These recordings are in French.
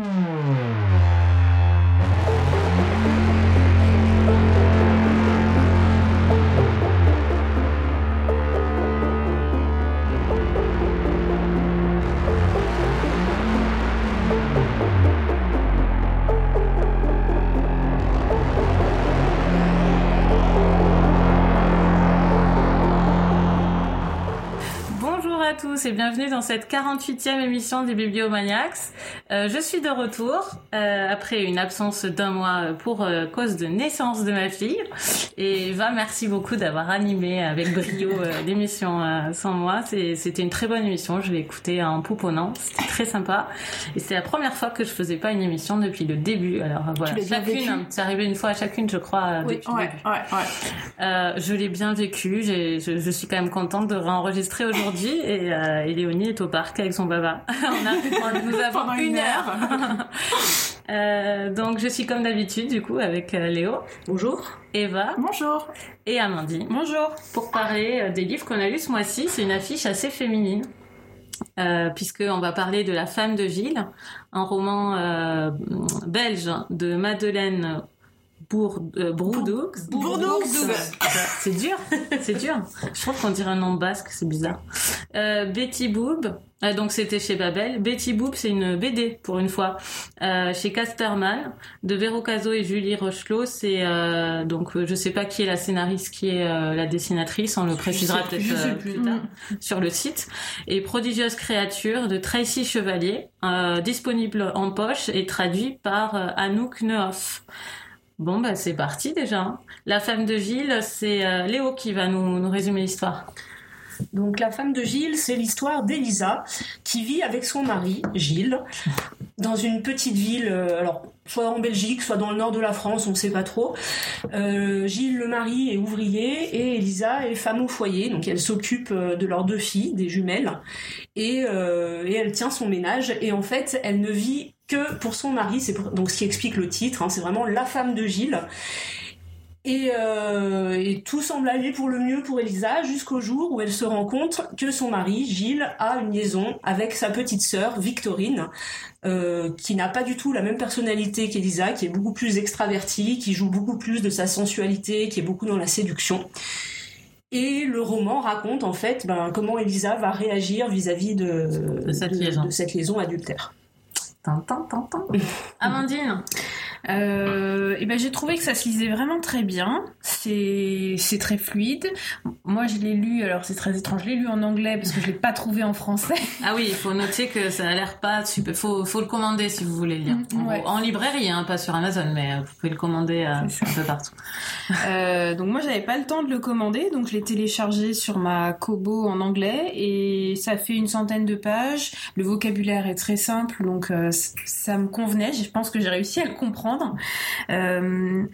Hmm. Tous et bienvenue dans cette 48e émission des Bibliomaniacs. Euh, je suis de retour euh, après une absence d'un mois pour euh, cause de naissance de ma fille. Et Eva, merci beaucoup d'avoir animé avec brio l'émission sans moi. C'était une très bonne émission, je l'ai écoutée en pouponnant, c'était très sympa. Et c'est la première fois que je faisais pas une émission depuis le début. Alors voilà, chacune, c'est arrivé une fois à chacune, je crois, oui, depuis ouais, le début. Ouais, ouais. Je l'ai bien vécu, je, je, suis quand même contente de réenregistrer aujourd'hui et, euh, et, Léonie est au parc avec son baba. on a, nous avons Pendant une une heure. euh, donc je suis comme d'habitude du coup avec euh, Léo. Bonjour. Eva. Bonjour. Et Amandine. Bonjour. Pour parler euh, des livres qu'on a lus ce mois-ci, c'est une affiche assez féminine. Euh, puisqu'on va parler de La femme de Gilles, un roman euh, belge de Madeleine Bour, euh, Bourdoux. Bourdoux. C'est dur, c'est dur. Je trouve qu'on dirait un nom basque, c'est bizarre. Euh, Betty Boob, euh, donc c'était chez Babel. Betty Boob, c'est une BD pour une fois, euh, chez Casterman, de Véro Caso et Julie Rochelot. C'est euh, donc je sais pas qui est la scénariste, qui est euh, la dessinatrice. On le précisera peut-être euh, plus, plus tard mmh. sur le site. Et Prodigieuse créature de Tracy Chevalier, euh, disponible en poche et traduit par Anouk Nehoff. Bon, bah, c'est parti déjà. La femme de Gilles, c'est euh, Léo qui va nous, résumer l'histoire. Donc, la femme de Gilles, c'est l'histoire d'Elisa qui vit avec son mari, Gilles, dans une petite ville, euh, alors, soit en Belgique, soit dans le nord de la France, on ne sait pas trop. Euh, Gilles, le mari, est ouvrier et Elisa est femme au foyer, donc elle s'occupe de leurs deux filles, des jumelles, et elle tient son ménage. Et en fait, elle ne vit que pour son mari, c'est donc ce qui explique le titre, hein, c'est vraiment la femme de Gilles. Et, euh, et, tout semble aller pour le mieux pour Elisa jusqu'au jour où elle se rend compte que son mari, Gilles, a une liaison avec sa petite sœur, Victorine, euh, qui n'a pas du tout la même personnalité qu'Elisa, qui est beaucoup plus extravertie, qui joue beaucoup plus de sa sensualité, qui est beaucoup dans la séduction. Et le roman raconte en fait ben, comment Elisa va réagir vis-à-vis -vis de, de, cette liaison. de cette liaison adultère. Tintin, tintin. Amandine euh, et ben j'ai trouvé que ça se lisait vraiment très bien. C'est c'est très fluide. Moi je l'ai lu, alors c'est très étrange, je l'ai lu en anglais parce que je l'ai pas trouvé en français. Ah oui, il faut noter que ça a l'air pas super. Faut faut le commander si vous voulez le lire. En, Ouais. en librairie, hein, pas sur Amazon, mais vous pouvez le commander euh, un peu partout. Euh, donc moi j'avais pas le temps de le commander, donc je l'ai téléchargé sur ma Kobo en anglais et ça fait une centaine de pages. Le vocabulaire est très simple, donc euh, ça me convenait. Je pense que j'ai réussi à le comprendre. Euh,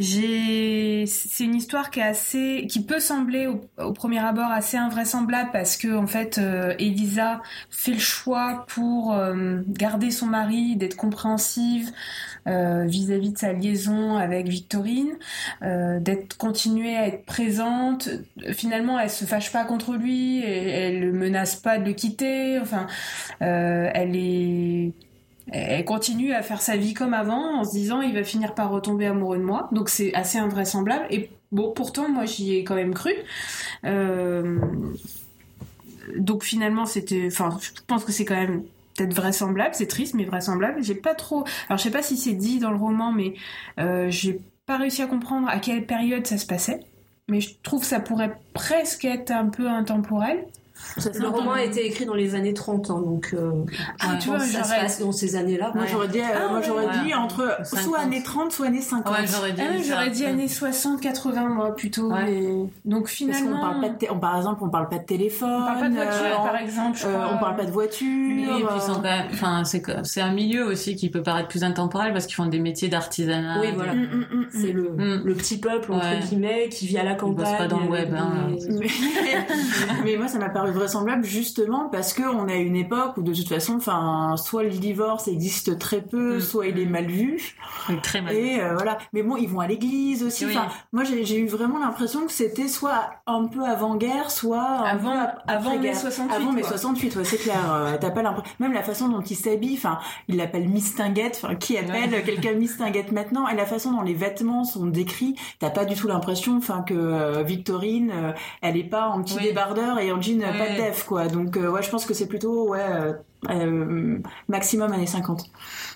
c'est une histoire qui est assez, qui peut sembler au, premier abord assez invraisemblable parce que en fait, euh, Elisa fait le choix pour euh, garder son mari, d'être compréhensive vis-à-vis -vis de sa liaison avec Victorine, d'être continuée à être présente. Finalement, elle se fâche pas contre lui, elle, le menace pas de le quitter. Enfin, elle est elle continue à faire sa vie comme avant en se disant il va finir par retomber amoureux de moi. Donc c'est assez invraisemblable. Et bon, pourtant, moi j'y ai quand même cru. Euh... Donc finalement, c'était. Enfin, je pense que c'est quand même peut-être vraisemblable. C'est triste, mais vraisemblable. J'ai pas trop. Alors je sais pas si c'est dit dans le roman, mais euh, j'ai pas réussi à comprendre à quelle période ça se passait. Mais je trouve que ça pourrait presque être un peu intemporel. Le roman a été écrit dans les années 30, hein, donc euh, ah, tu vois, ça se passe dans ces années-là. Moi, j'aurais dit, euh, Ah, moi, j'aurais ouais. dit entre 50. soit années 30, soit années 50. Ouais, j'aurais dit. Ah, j'aurais dit années 60, 80 moi plutôt. Ouais. mais- Donc finalement, qu'on parle pas de, on, par exemple, on parle pas de téléphone. on parle pas de voiture euh, par exemple. je euh, on parle pas de voiture. Oui, et puis sont euh, quand même, enfin, c'est c'est un milieu aussi qui peut paraître plus intemporel parce qu'ils font des métiers d'artisanat. Oui, voilà. Mm, mm, mm, C'est le, Mm. le petit peuple, entre Ouais. guillemets, qui vit à la Ils bossent campagne. pas dans le web, hein. mais moi, ça m'a paru paraît vraisemblable justement parce que on a une époque où de toute façon, enfin, soit le divorce existe très peu, Mm. soit il est mal vu. Très mal. Et euh, voilà. Mais bon, ils vont à l'église aussi. Oui. Enfin, moi, j'ai eu vraiment l'impression que c'était soit un peu avant-guerre, soit Avant- avant mai après-guerre. 68, Avant mai quoi. 68, ouais, c'est clair. Euh, T'as pas l'impression. Même la façon dont il s'habille. Enfin, il l'appelle Miss Tinguette. Enfin, qui appelle quelqu'un Miss Tinguette maintenant Et la façon dont les vêtements sont décrits, t'as pas du tout l'impression, enfin, que euh, Victorine, elle est pas en petit Oui. débardeur et en jean Oui, pas de def, quoi. Donc, euh, ouais, je pense que c'est plutôt, ouais. euh, euh, maximum années 50.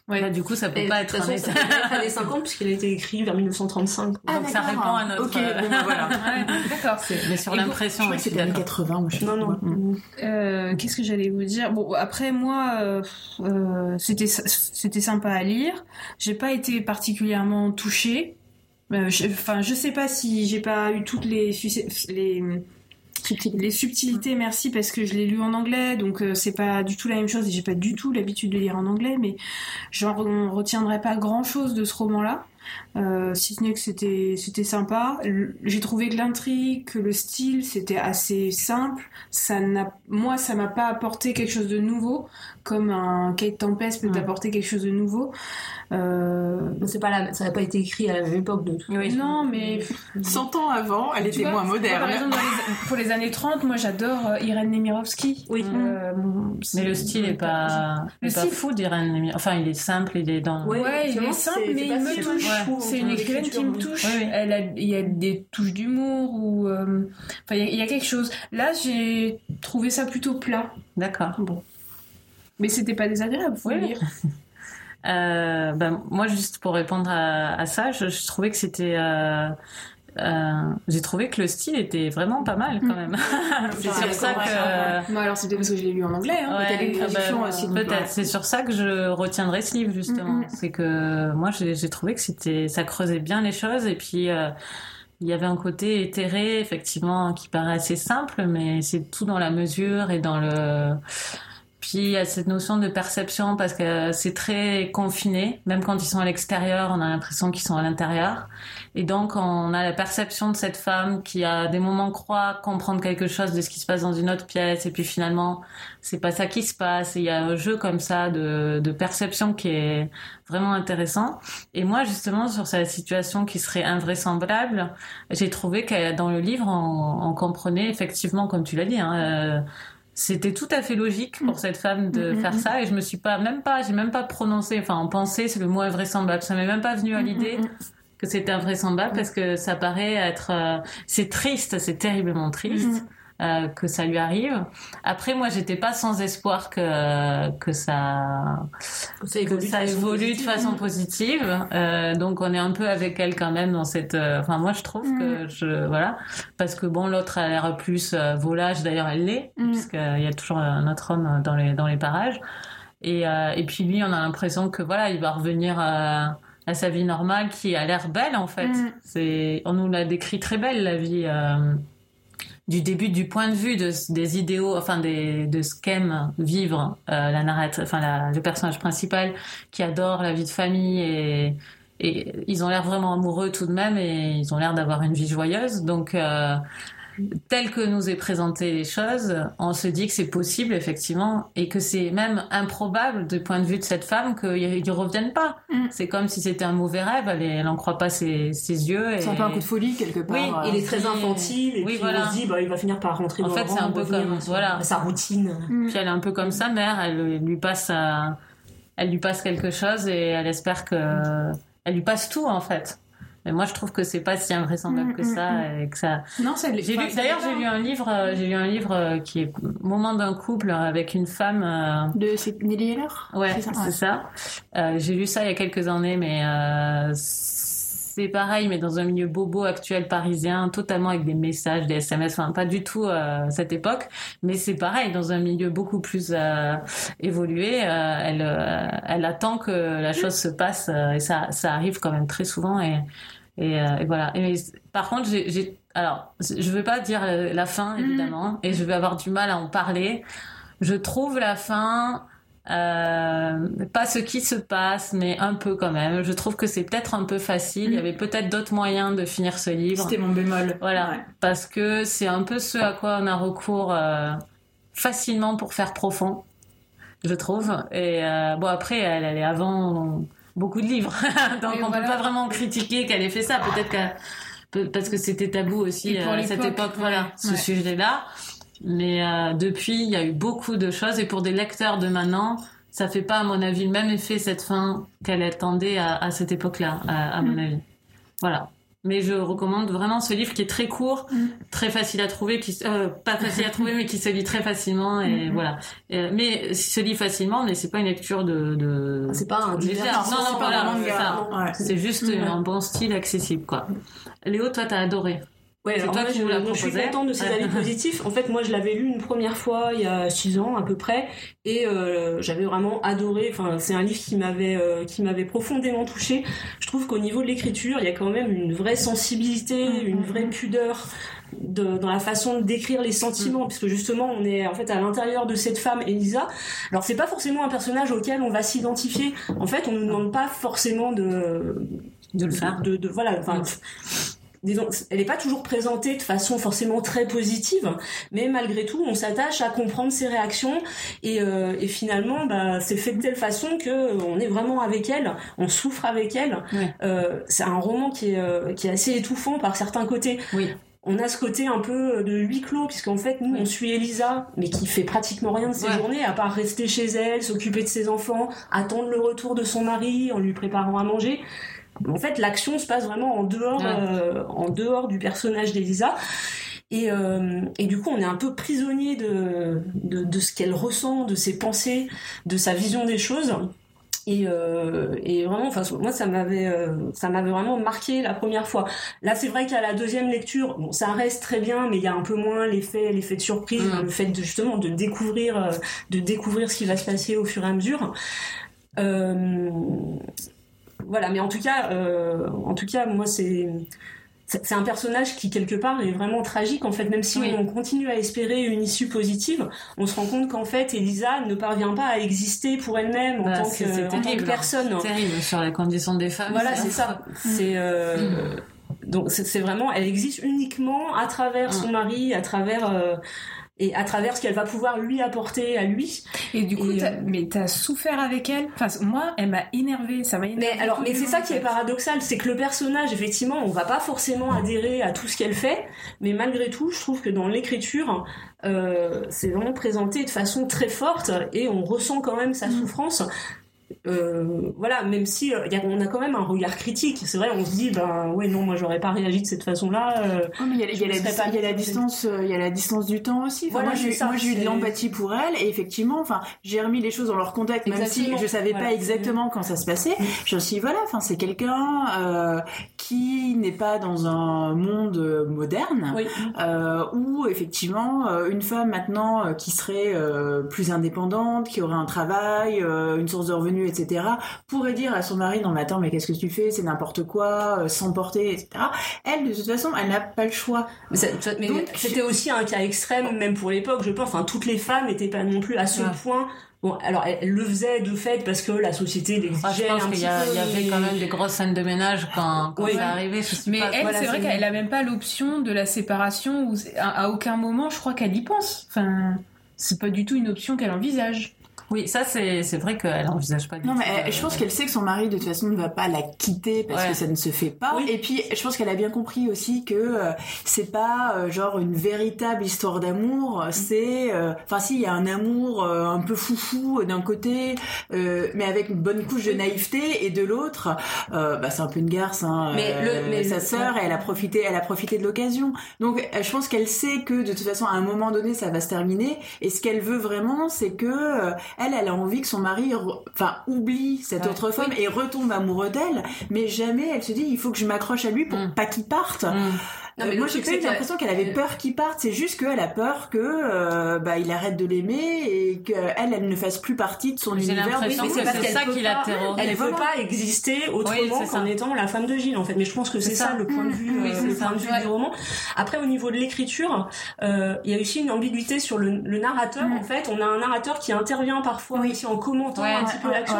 Bah, du coup, ça peut Et pas être façon, ça peut être années 50 puisqu'il a été écrit vers 1935. Ah, Donc ça répond à notre. Ok, bon, bah, voilà. Ouais. D'accord. Mais sur l'impression, Je crois je que suis c'était années d'accord. 80, moi, je Non, non. Mm. Euh, Qu'est-ce que j'allais vous dire? Bon, après moi, euh, euh, c'était c'était sympa à lire. J'ai pas été particulièrement touchée. Euh, je- Enfin, je sais pas si j'ai pas eu toutes les les les subtilités, merci, parce que je l'ai lu en anglais, donc euh, c'est pas du tout la même chose et j'ai pas du tout l'habitude de lire en anglais, mais j'en on retiendrai pas grand chose de ce roman-là. Euh, si ce n'est que c'était c'était sympa. J'ai trouvé que l'intrigue, que le style, c'était assez simple. Ça n'a, moi, ça m'a pas apporté quelque chose de nouveau, comme un Kate Tempest peut Ouais. apporter quelque chose de nouveau. Euh, Mais c'est pas la, ça n'a pas été écrit à la même époque de tout. Oui. non, mais 100 ans avant, elle tu était vois, moins moi, moderne. par exemple, les- pour les années 30, moi j'adore euh, Irène Nemirovsky. Oui. Euh, bon, Mais le style est pas, Le est pas style- fou d'Irène Nemi- Enfin, il est simple, il est dans. Ouais, Ouais, il est simple, mais il me touche. trouve, C'est une écrivaine qui me touche. Elle a, il y a des touches d'humour ou, euh, enfin, il y, a- il y a quelque chose. Là, j'ai trouvé ça plutôt plat. D'accord. Bon, mais c'était pas désagréable, faut Oui. le dire. Euh, ben, moi, juste pour répondre à, à ça, je, je trouvais que c'était. euh, euh, j'ai trouvé que le style était vraiment pas mal quand même. c'est sur ça que. Moi, alors c'était parce que je l'ai lu en anglais. Hein. Ouais, ah bah, aussi, donc, Peut-être. ouais. C'est sur ça que je retiendrai ce livre justement. Mm, mm. C'est que moi j'ai j'ai trouvé que c'était ça creusait bien les choses et puis euh, il y avait un côté éthéré effectivement qui paraît assez simple, mais c'est tout dans la mesure et dans le. Puis il y a cette notion de perception parce que c'est très confiné, même quand ils sont à l'extérieur, on a l'impression qu'ils sont à l'intérieur. Et donc on a la perception de cette femme qui à des moments croit comprendre quelque chose de ce qui se passe dans une autre pièce et puis finalement c'est pas ça qui se passe. Il y a un jeu comme ça de, de perception qui est vraiment intéressant. Et moi justement sur cette situation qui serait invraisemblable, j'ai trouvé que dans le livre on, on comprenait effectivement comme tu l'as dit. Hein, euh, c'était tout à fait logique pour cette femme de Mm, mm, faire mm. ça et je me suis pas même pas j'ai même pas prononcé enfin en pensée c'est le mot invraisemblable. Ça m'est même pas venu à l'idée Mm, mm, que c'était invraisemblable parce que ça paraît être euh, c'est triste c'est terriblement triste euh, que ça lui arrive. Après moi j'étais pas sans espoir que que ça Ça que évolue, ça évolue de façon positive. Euh, donc on est un peu avec elle quand même dans cette euh, enfin moi je trouve que je voilà. Parce que bon l'autre a l'air plus volage d'ailleurs elle l'est Mm. puisqu'il y a toujours un autre homme dans les dans les parages. Et et puis lui on a l'impression que voilà il va revenir à, à sa vie normale qui a l'air belle en fait. Mm. c'est on nous l'a décrit très belle la vie euh, du début du point de vue de, des idéaux, enfin des, de ce qu'aime vivre euh, la narratrice, enfin la, le personnage principal qui adore la vie de famille et, et ils ont l'air vraiment amoureux tout de même et ils ont l'air d'avoir une vie joyeuse. Donc euh, tel que nous est présenté les choses, on se dit que c'est possible effectivement et que c'est même improbable du point de vue de cette femme qu'ils ne reviennent pas. Mm. C'est comme si c'était un mauvais rêve, elle, elle en croit pas ses, ses yeux. Et... C'est un peu un coup de folie quelque part. Oui, euh. Il est très infantile et Oui, puis voilà. on se dit bah il va finir par rentrer En dans fait, c'est un peu comme- à sa- voilà. à sa routine. mm. Puis elle est un peu comme sa mère, elle lui passe, à- elle lui passe quelque chose et elle espère que, elle lui passe tout en fait. Mais moi, je trouve que c'est pas si invraisemblable Mm, que mm, ça et que ça. Non, ça J'ai lu, d'ailleurs, j'ai lu un livre, euh, j'ai lu un livre euh, qui est Moment d'un couple avec une femme. euh, De c'est Nelly Heller? Ouais, C'est ça, c'est ça. Euh, j'ai lu ça il y a quelques années, mais euh, c'est pareil, mais dans un milieu bobo actuel parisien, totalement avec des messages, des SMS, enfin pas du tout euh, cette époque, mais c'est pareil dans un milieu beaucoup plus euh, évolué. euh, elle, euh, elle attend que la chose se passe euh, et ça, ça arrive quand même très souvent et et, euh, et voilà. Et, par contre, j'ai, alors, je veux pas dire la fin évidemment, et je vais avoir du mal à en parler. Je trouve la fin euh, pas ce qui se passe, mais un peu quand même. Je trouve que c'est peut-être un peu facile. Il y avait peut-être d'autres moyens de finir ce livre. C'était mon bémol. Voilà, Ouais. parce que c'est un peu ce à quoi on a recours euh, facilement pour faire profond, je trouve. Et euh, bon, après, elle, elle est avant beaucoup de livres, donc Et on voilà. peut pas vraiment critiquer qu'elle ait fait ça. Peut-être peut- parce que c'était tabou aussi à cette époque, voilà, ce ouais. sujet-là. Mais euh, depuis, il y a eu beaucoup de choses, et pour des lecteurs de maintenant, ça fait pas, à mon avis, le même effet cette fin qu'elle attendait à, à cette époque-là, à, à mon avis. Voilà. Mais je recommande vraiment ce livre qui est très court, Mm. très facile à trouver, qui euh, pas facile à trouver, mais qui se lit très facilement et Mm. voilà. Mais se lit facilement, mais c'est pas une lecture de. de... C'est pas un divertissement, Non, non, pas voilà, c'est. Ouais. Juste Mm. un bon style accessible, quoi. Léo, toi, t'as adoré. Ouais, alors toi moi, je, moi, suis contente de ces avis positifs. En fait, moi, je l'avais lu une première fois il y a six ans à peu près, et euh, j'avais vraiment adoré. Enfin, c'est un livre qui m'avait euh, qui m'avait profondément touché. Je trouve qu'au niveau de l'écriture, il y a quand même une vraie sensibilité, Mm, une vraie pudeur de, dans la façon de décrire les Mm. sentiments, puisque justement, on est en fait à l'intérieur de cette femme, Elisa. Alors, c'est pas forcément un personnage auquel on va s'identifier. En fait, on nous demande pas forcément de De le faire. de, de- voilà enfin Mm. Disons, elle n'est pas toujours présentée de façon forcément très positive, mais malgré tout, on s'attache à comprendre ses réactions et, euh, et finalement, bah, c'est fait de telle façon que euh, on est vraiment avec elle, on souffre avec elle. Euh, c'est un roman qui est, euh, qui est assez étouffant par certains côtés. Oui. On a ce côté un peu de huis clos, puisqu'en fait, nous, Oui. on suit Elisa, mais qui fait pratiquement rien de ses Ouais. journées, à part rester chez elle, s'occuper de ses enfants, attendre le retour de son mari en lui préparant à manger. En fait, l'action se passe vraiment en dehors, Ouais. euh, en dehors du personnage d'Elisa. Et, euh, et du coup, on est un peu prisonnier de, de, de ce qu'elle ressent, de ses pensées, de sa vision des choses. Et, euh, et vraiment, enfin, moi, ça m'avait, ça m'avait vraiment marqué la première fois. Là, c'est vrai qu'à la deuxième lecture, bon, ça reste très bien, mais il y a un peu moins l'effet, l'effet de surprise, le fait de justement de découvrir, de découvrir ce qui va se passer au fur et à mesure. Euh, voilà, mais en tout cas, euh, en tout cas, moi, c'est c'est un personnage qui quelque part est vraiment tragique en fait même si Oui. on continue à espérer une issue positive on se rend compte qu'en fait Elisa ne parvient pas à exister pour elle-même en, Bah, tant que, c'est en tant que terrible, hein. personne Terrible sur les conditions des femmes. voilà c'est ça c'est euh, donc c'est c'est vraiment elle existe uniquement à travers son mari à travers euh, et à travers ce qu'elle va pouvoir lui apporter à lui Et du coup, Et, t'as- euh, mais t'as souffert avec elle? Enfin, moi, elle m'a énervé, ça m'a énervé. Mais alors, mais c'est ça qui est paradoxal, c'est que le personnage, effectivement, on va pas forcément adhérer à tout ce qu'elle fait, mais malgré tout, je trouve que dans l'écriture, euh, c'est vraiment présenté de façon très forte et on ressent quand même sa souffrance. Euh, voilà, même si euh, y a- on a quand même un regard critique. C'est vrai, on se dit, ben ouais, non, moi j'aurais pas réagi de cette façon-là. euh, Oh, mais il y a, y la, y a distance, il y a la distance du temps aussi. Enfin, Voilà, moi, j'ai, eu de l'empathie pour elle et effectivement, enfin, j'ai remis les choses dans leur contexte, même Exactement, si je savais voilà. pas exactement quand ça se passait. Je me suis dit, voilà, enfin, c'est quelqu'un euh, qui n'est pas dans un monde moderne. oui. où effectivement une femme maintenant qui serait plus indépendante, qui aurait un travail, une source de revenus, etc., pourrait dire à son mari non mais attends mais qu'est-ce que tu fais, c'est n'importe quoi, euh, s'emporter, etc. Elle de toute façon elle n'a pas le choix. Mais, mais c'était aussi un cas extrême, même pour l'époque, je pense. Enfin, toutes les femmes n'étaient pas non plus à ce Ouais. point. Bon, alors elles, elles le faisaient de fait parce que la société Moi, l'exigeait je pense un petit y, a- peu. il y avait quand même des grosses scènes de ménage quand, quand Oui. ça arrivait. Mais pas, elle, voilà, c'est vrai qu'elle a même pas l'option de la séparation. Où à, à aucun moment, je crois qu'elle y pense. Enfin, c'est pas du tout une option qu'elle envisage. Oui, ça c'est c'est vrai qu'elle envisage pas du Non tout. mais elle- euh, je pense qu'elle sait que son mari de toute façon ne va pas la quitter parce Ouais. que ça ne se fait pas. Oui. Et puis je pense qu'elle a bien compris aussi que euh, c'est pas euh, genre une véritable histoire d'amour. C'est, euh, enfin si il y a un amour euh, un peu foufou euh, d'un côté, euh, mais avec une bonne couche de naïveté, et de l'autre, euh, bah c'est un peu une garce. Hein, Mais euh, le- mais sa sœur, elle a profité, elle a profité de l'occasion. Donc euh, je pense qu'elle sait que de toute façon à un moment donné ça va se terminer. Et ce qu'elle veut vraiment, c'est que euh, elle, elle a envie que son mari, enfin, oublie cette Ouais. autre femme et retombe amoureux d'elle, mais jamais elle se dit il faut que je m'accroche à lui pour Mm. pas qu'il parte. mm. Non, Euh, mais moi, j'ai pas eu l'impression qu'elle avait peur qu'il parte. C'est juste qu'elle a peur que euh, bah, il arrête de l'aimer et qu'elle, elle ne fasse plus partie de son univers. l'impression mais c'est parce ça qui la pas- terrorise. Elle ne voilà. pas exister Oui, autrement c'est ça. qu'en étant la femme de Gilles, en fait. Mais je pense que c'est ça. ça. le point de vue, Oui, euh, le ça. point de vue Ouais. du roman. Après, au niveau de l'écriture, euh, il y a aussi une ambiguïté sur le, le narrateur. Mm. En fait, on a un narrateur qui intervient parfois Oui. aussi en commentant Ouais, un petit peu l'action.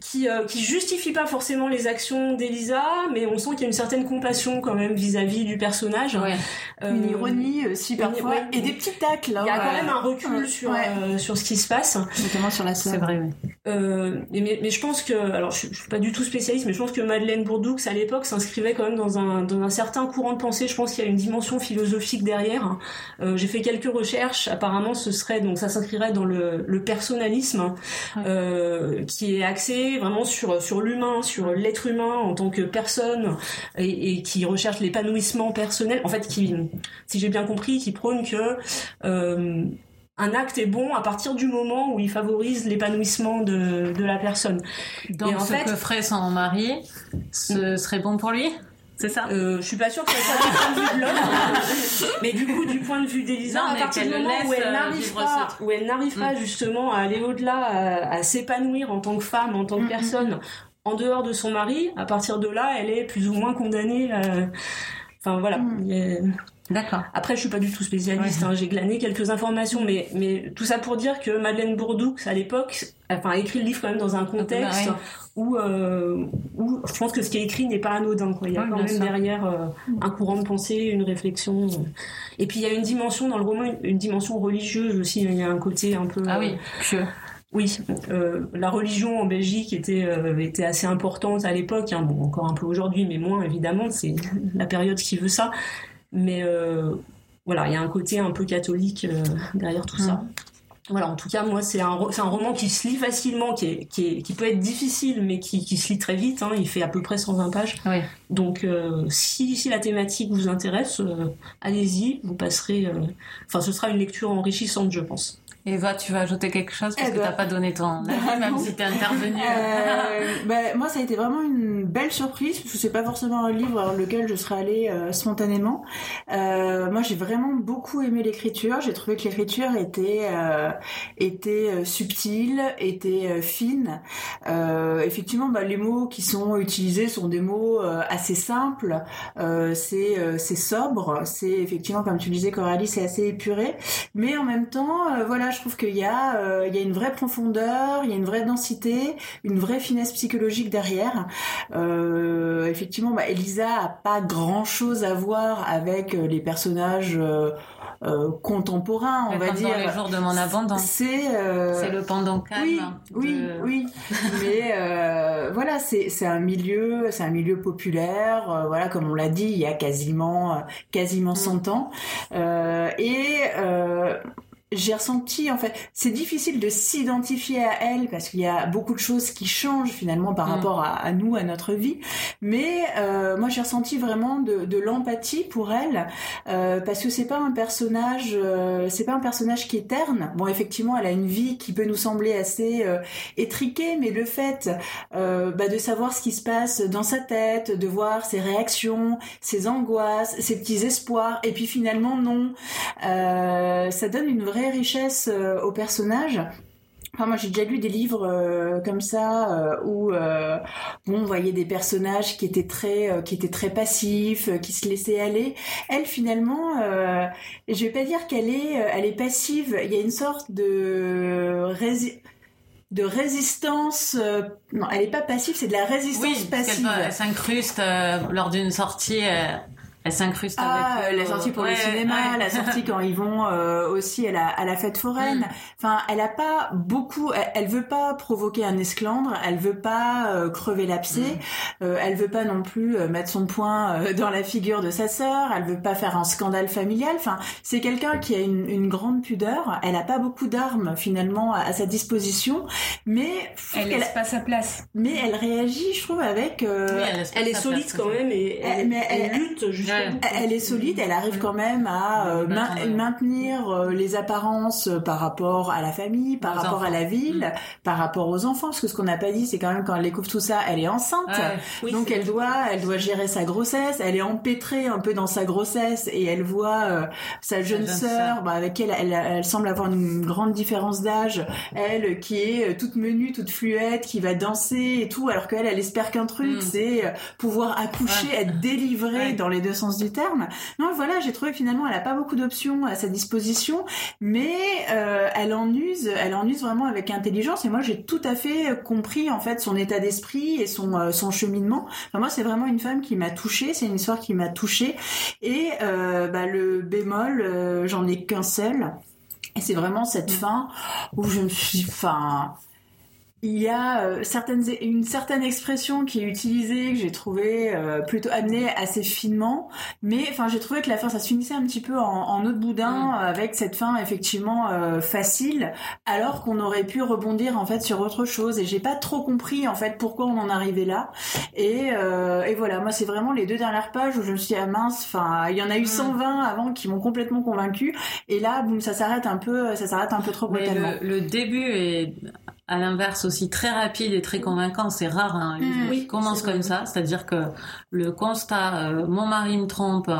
Qui, euh, qui justifie pas forcément les actions d'Elisa, mais on sent qu'il y a une certaine compassion quand même vis-à-vis du personnage. Ouais. Euh, Une ironie aussi une- parfois. ouais. Et des petits tacles. hein, Il y a quand même un recul Ouais. sur, Ouais. euh, sur ce qui se passe. Notamment sur la C'est sœur. vrai, oui. Euh, mais, mais, je pense que, alors je, je suis pas du tout spécialiste, mais je pense que Madeleine Bourdoux, à l'époque, s'inscrivait quand même dans un, dans un certain courant de pensée. Je pense qu'il y a une dimension philosophique derrière. Euh, J'ai fait quelques recherches. Apparemment, ce serait donc ça s'inscrirait dans le, le personnalisme, Ouais. euh, qui est axé vraiment sur sur l'humain, sur l'être humain en tant que personne, et, et qui recherche l'épanouissement personnel. En fait, qui, si j'ai bien compris, qui prône que euh, un acte est bon à partir du moment où il favorise l'épanouissement de, de la personne. Donc, en ce fait- que ferait son mari, ce serait bon pour lui? C'est ça? Euh, je suis pas sûre que ça soit du point de vue de l'homme, mais du coup, du point de vue d'Elisa, à partir du moment laisse, où elle euh, n'arrive pas, où elle n'arrive pas justement à aller au-delà, à, à s'épanouir en tant que femme, en tant que Mm, mm, personne, en dehors de son mari, à partir de là, elle est plus ou moins condamnée. euh, Enfin voilà. Mm. D'accord. Après, je suis pas du tout spécialiste, Ouais. hein, j'ai glané quelques informations, mais, mais tout ça pour dire que Madeleine Bourdoux, à l'époque, enfin, a écrit le livre quand même dans un contexte Ouais. où, euh, où je pense que ce qui est écrit n'est pas anodin. Quoi. Il y a Ouais, quand même derrière euh, un courant de pensée, une réflexion. Et puis il y a une dimension dans le roman, une, dimension religieuse aussi. Il y a un côté un peu. Ah euh, oui, oui, euh, la religion en Belgique était, euh, était assez importante à l'époque, hein. bon, encore un peu aujourd'hui, mais moins évidemment, c'est la période qui veut ça. Mais euh, voilà, il y a un côté un peu catholique euh, derrière tout ça. Voilà, en tout cas, moi, c'est un, un roman qui se lit facilement, qui, est, qui, est- qui peut être difficile, mais qui, qui se lit très vite. hein. il fait à peu près 120 pages. Oui. Donc, euh, si, si la thématique vous intéresse, euh, allez-y, vous passerez. euh, Enfin, ce sera une lecture enrichissante, je pense. Eva, tu vas ajouter quelque chose parce Eh que ben. t'as pas donné ton avis, même non. si t'es intervenu. Euh, bah, moi, ça a été vraiment une belle surprise que c'est pas forcément un livre vers lequel je serais allée euh, spontanément. Euh, moi, j'ai vraiment beaucoup aimé l'écriture. J'ai trouvé que l'écriture était était subtile, était fine. Effectivement, bah, les mots qui sont utilisés sont des mots assez simples. C'est c'est sobre. C'est effectivement, comme tu disais, Coralie, c'est assez épuré. Mais en même temps, voilà, je trouve qu'il y a, euh, il y a une vraie profondeur, il y a une vraie densité, une vraie finesse psychologique derrière. Euh, effectivement, bah, Elisa a pas grand chose à voir avec euh, les personnages euh, contemporains, on va dire. les jours de mon abandon. C'est euh, C'est le pendant calme. oui, de- oui, oui. Mais euh, voilà, c'est c'est un milieu, c'est un milieu populaire. voilà, comme on l'a dit, il y a quasiment quasiment 100 ans. Euh, et j'ai ressenti, en fait, c'est difficile de s'identifier à elle parce qu'il y a beaucoup de choses qui changent finalement par Mm. rapport à, à nous, à notre vie. Mais euh, moi, j'ai ressenti vraiment de, de l'empathie pour elle euh, parce que c'est pas un personnage, euh, c'est pas un personnage qui est terne. Bon, effectivement, elle a une vie qui peut nous sembler assez étriquée, mais le fait bah, de savoir ce qui se passe dans sa tête, de voir ses réactions, ses angoisses, ses petits espoirs, et puis finalement non, ça donne une vraie richesse euh, au personnage. Enfin, moi, j'ai déjà lu des livres euh, comme ça euh, où euh, bon, on voyait des personnages qui étaient très, qui étaient très passifs, qui se laissaient aller. Elle, finalement, je vais pas dire qu'elle est, elle est passive. Il y a une sorte de rési- de résistance. euh, non, elle est pas passive, c'est de la résistance Oui, passive. elle s'incruste euh, lors d'une sortie. euh, elle s'incruste Ah, avec. la euh, sortie pour ouais, le cinéma, ouais. la sortie quand ils vont euh, aussi à la, à la fête foraine. Mm. Enfin, elle a pas beaucoup. Elle, elle veut pas provoquer un esclandre. Elle veut pas euh, crever l'abcès. Mm. Euh, elle veut pas non plus euh, mettre son poing euh, dans la figure de sa sœur. Elle veut pas faire un scandale familial. Enfin, c'est quelqu'un qui a une, une grande pudeur. Elle a pas beaucoup d'armes finalement à, à sa disposition, mais Elle qu'elle- laisse pas sa place. mais elle réagit, je trouve, avec. euh, Oui, pas Elle est solide place, quand même et Elle- elle, mais elle elle- lutte jusqu'au Ouais. Elle est solide, elle arrive quand même à euh, maintenir euh, les apparences euh, par rapport à la famille, par Aux rapport à la ville, par rapport aux enfants. Parce que ce qu'on n'a pas dit, c'est quand même quand elle découvre tout ça, elle est enceinte. Ouais. Oui, Donc elle doit, elle doit gérer sa grossesse. Elle est empêtrée un peu dans sa grossesse et elle voit euh, sa jeune sœur, bah, avec elle, elle, elle semble avoir une grande différence d'âge. Elle qui est euh, toute menue, toute fluette, qui va danser et tout, alors qu'elle, elle espère qu'un truc, Mm. c'est euh, pouvoir accoucher, Ouais. être délivrée dans les deux sens sens du terme. Non, voilà, j'ai trouvé que finalement, elle a pas beaucoup d'options à sa disposition, mais euh, elle en use, elle en use vraiment avec intelligence. Et moi, j'ai tout à fait compris en fait son état d'esprit et son euh, son cheminement. Enfin, moi, c'est vraiment une femme qui m'a touchée. C'est une histoire qui m'a touchée. Et euh, bah, le bémol, j'en ai qu'un seul. Et c'est vraiment cette fin où je me suis, enfin, il y a euh, certaines, une certaine expression qui est utilisée que j'ai trouvé euh, plutôt amenée assez finement, mais enfin j'ai trouvé que la fin ça se finissait un petit peu en, en de boudin Mm. avec cette fin effectivement euh, facile, alors qu'on aurait pu rebondir en fait sur autre chose. Et j'ai pas trop compris en fait pourquoi on en arrivait là. Et, euh, et voilà, moi c'est vraiment les deux dernières pages où je me suis dit ah mince, enfin il y en a eu Mm. 120 avant qui m'ont complètement convaincue, et là boum ça s'arrête un peu, ça s'arrête un peu trop brutalement. le, le début est à l'inverse aussi très rapide et très convaincant. C'est rare hein, un livre qui commence comme ça, c'est-à-dire que le constat euh, mon mari me trompe euh,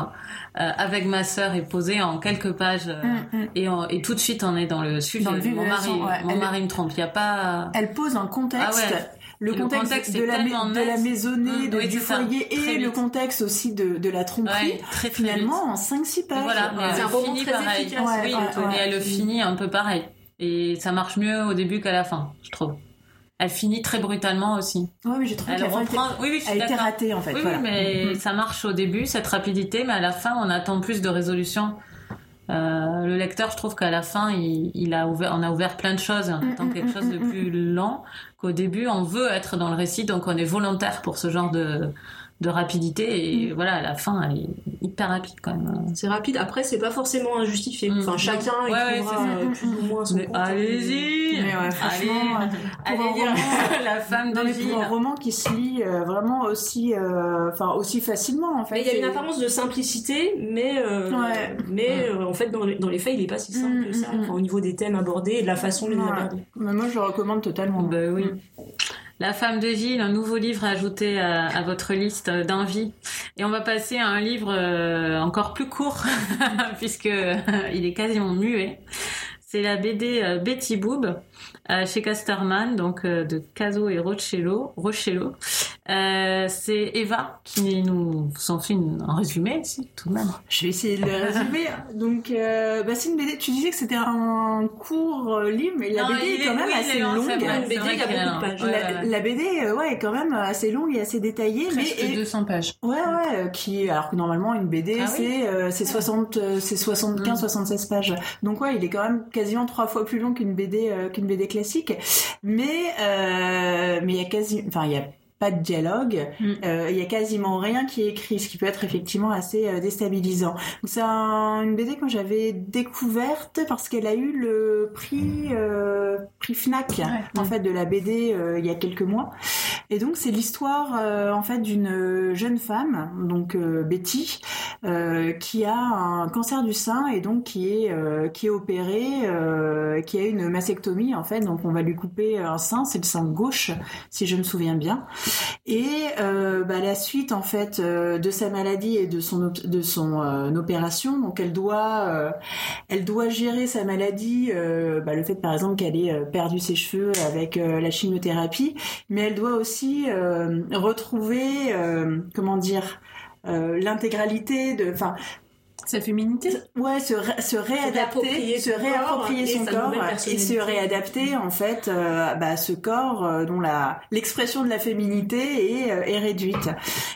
avec ma sœur est posé en quelques pages euh, Mm, mm. et, on- et tout de suite on est dans le sujet. Dans le mon mari, ouais. mon Elle- mari me trompe. Il y a pas Elle pose un contexte. Ah ouais. Le contexte, de, la, de maisonnée, Mm, de- oui, du ça. foyer et le contexte aussi de, de la tromperie. Ouais, très, très finalement vite. en 5-6 pages. Voilà, Ouais. C'est un roman très pareil. efficace. Ouais, oui, et elle le finit un peu pareil. Et ça marche mieux au début qu'à la fin, je trouve. Elle finit très brutalement aussi. Ouais, mais j'ai trouvé Elle que la fin était- reprend. Oui, oui, ratée en fait. Oui, voilà. oui, mais Mhm. ça marche au début, cette rapidité, mais à la fin, on attend plus de résolution. Euh, le lecteur, je trouve qu'à la fin, il, il a ouvert, on a ouvert plein de choses on attend quelque chose de mm, plus lent qu'au début. On veut être dans le récit, donc on est volontaire pour ce genre de, de rapidité. Et Mm. voilà, à la fin, elle est hyper rapide quand même. C'est rapide. Après, c'est pas forcément injustifié. Mm. Enfin, chacun il Ouais, ouais, trouvera c'est ça. euh, plus ou moins son Mais compte, hein. allez-y Mais ouais, franchement, Allez, pour allez un roman- La femme Non mais pour un roman qui se lit euh, vraiment aussi, euh, enfin aussi facilement en fait. Il y a une apparence de simplicité, mais, euh, Ouais. mais euh, en fait, dans les, dans les faits, il est pas si simple Mm, que ça. mm, mm. Enfin, au niveau des thèmes abordés et de la façon de les Ouais. aborder. Mais moi je le recommande totalement. Bah oui. La femme de Gilles, un nouveau livre à ajouter à, à votre liste d'envie. Et on va passer à un livre euh, encore plus court, puisque euh, il est quasiment muet. C'est la BD euh, Betty Boob euh, chez Casterman, donc euh, de Caso et Rochello. Rochello. Euh, c'est Eva qui nous en fait une- un résumé, si, tout de même. Je vais essayer de le résumer. Donc euh, bah, c'est une BD. Tu disais que c'était un court euh, livre, mais la Non, BD est quand même oui, assez longue. BD, il y a beaucoup de pages. Ouais, la, ouais, ouais. la BD, ouais, est quand même assez longue et assez détaillée, Presque mais et- 200 pages. ouais, ouais, euh, qui alors que normalement une BD Ah oui c'est euh, c'est 60, euh, c'est 75, Mm. 76 pages. Donc ouais, il est quand même quasiment trois fois plus long qu'une BD, euh, qu'une BD classique. Mais euh, mais il y a quasi, enfin il y a pas de dialogue, Mm. euh, il y a quasiment rien qui est écrit, ce qui peut être effectivement assez euh, déstabilisant. C'est un- une BD que j'avais découverte parce qu'elle a eu le prix euh, prix Fnac en fait de la BD il y a quelques mois. Et donc c'est l'histoire en fait d'une jeune femme, donc Betty, qui a un cancer du sein et donc qui est qui est opérée, qui a une mastectomie en fait, donc on va lui couper un sein, c'est le sein gauche si je me souviens bien. Et euh, bah, la suite en fait euh, de sa maladie et de son de son euh, opération, donc elle doit elle doit gérer sa maladie, bah, le fait par exemple qu'elle ait perdu ses cheveux avec la chimiothérapie, mais elle doit aussi retrouver comment dire l'intégralité de Sa féminité. Ouais se, ré- se réadapter réapproprier se son réapproprier corps et son corps nouvelle et se réadapter en fait euh, bah, à ce corps euh, dont la l'expression de la féminité est, euh, est réduite.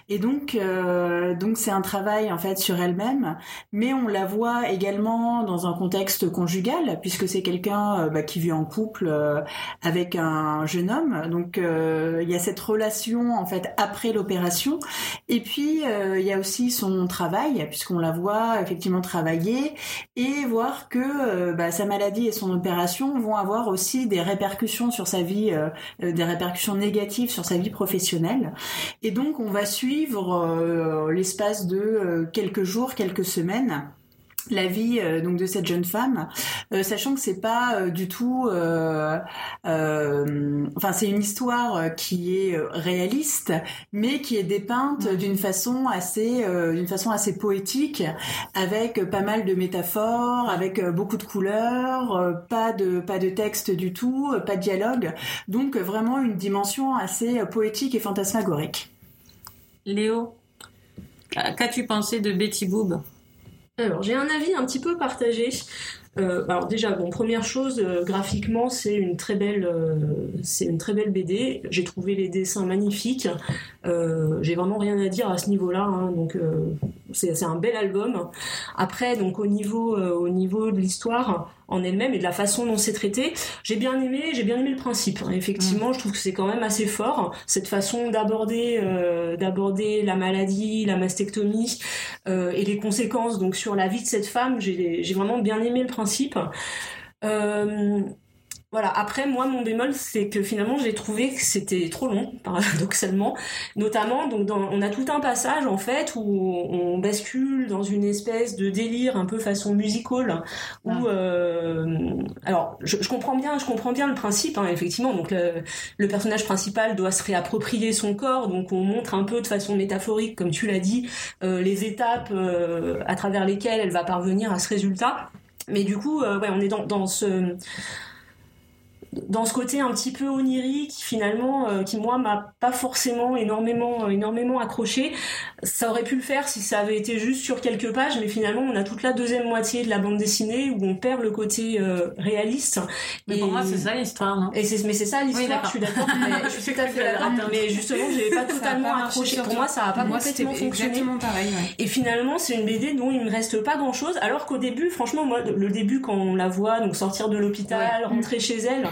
Et donc euh, donc c'est un travail en fait sur elle-même. Mais on la voit également dans un contexte conjugal puisque c'est quelqu'un euh, bah, qui vit en couple euh, avec un jeune homme. Donc euh, il y a cette relation en fait après l'opération. Et puis euh, il y a aussi son travail puisqu'on la voit effectivement travailler et voir que euh, bah, sa maladie et son opération vont avoir aussi des répercussions sur sa vie euh, euh, des répercussions négatives sur sa vie professionnelle. Et donc on va suivre l'espace de quelques jours quelques semaines la vie euh, donc de cette jeune femme, euh, sachant que c'est pas euh, du tout, enfin c'est une histoire qui est réaliste, mais qui est dépeinte d'une façon assez, d'une façon assez poétique, avec pas mal de métaphores, avec beaucoup de couleurs, pas de pas de texte du tout, pas de dialogue, donc vraiment une dimension assez poétique et fantasmagorique. Léo, Qu'as-tu pensé de Betty Boob Alors, j'ai un avis un petit peu partagé. Euh, alors déjà, bon, première chose, euh, graphiquement, c'est une euh, c'est une très belle BD. J'ai trouvé les dessins magnifiques. Euh, j'ai vraiment rien à dire à ce niveau-là. hein. donc euh, c'est un bel album. Après, donc au niveau, euh, au niveau de l'histoire en elle-même et de la façon dont c'est traité, j'ai bien aimé, j'ai bien aimé le principe. hein. Effectivement, je trouve que c'est quand même assez fort cette façon d'aborder, d'aborder la maladie, la mastectomie et les conséquences donc sur la vie de cette femme. J'ai vraiment bien aimé le principe. Euh, voilà. Après, moi, mon bémol, c'est que finalement, j'ai trouvé que c'était trop long, paradoxalement. Notamment, donc, dans, on a tout un passage en fait où on bascule dans une espèce de délire un peu façon musical, où, Ah. euh, alors, je, je comprends bien, je comprends bien le principe, hein, effectivement. Donc, le, le personnage principal doit se réapproprier son corps, donc on montre un peu de façon métaphorique, comme tu l'as dit, euh, les étapes euh, à travers lesquelles elle va parvenir à ce résultat. Mais du coup, euh, ouais, on est dans, dans ce dans ce côté un petit peu onirique finalement euh, qui moi m'a pas forcément énormément énormément accroché ça aurait pu le faire si ça avait été juste sur quelques pages mais finalement on a toute la deuxième moitié de la bande dessinée où on perd le côté euh, réaliste Mais Et- pour moi, c'est ça l'histoire, et c'est mais c'est ça l'histoire d'accord. je suis d'accord mais je suis tout à fait d'accord mais justement j'ai pas totalement pas accroché pour moi ça a pas complètement fonctionné exactement pareil. ouais. et finalement, c'est une BD dont il me reste pas grand chose. Alors qu'au début, franchement, moi, le début, quand on la voit donc sortir de l'hôpital, rentrer chez elle,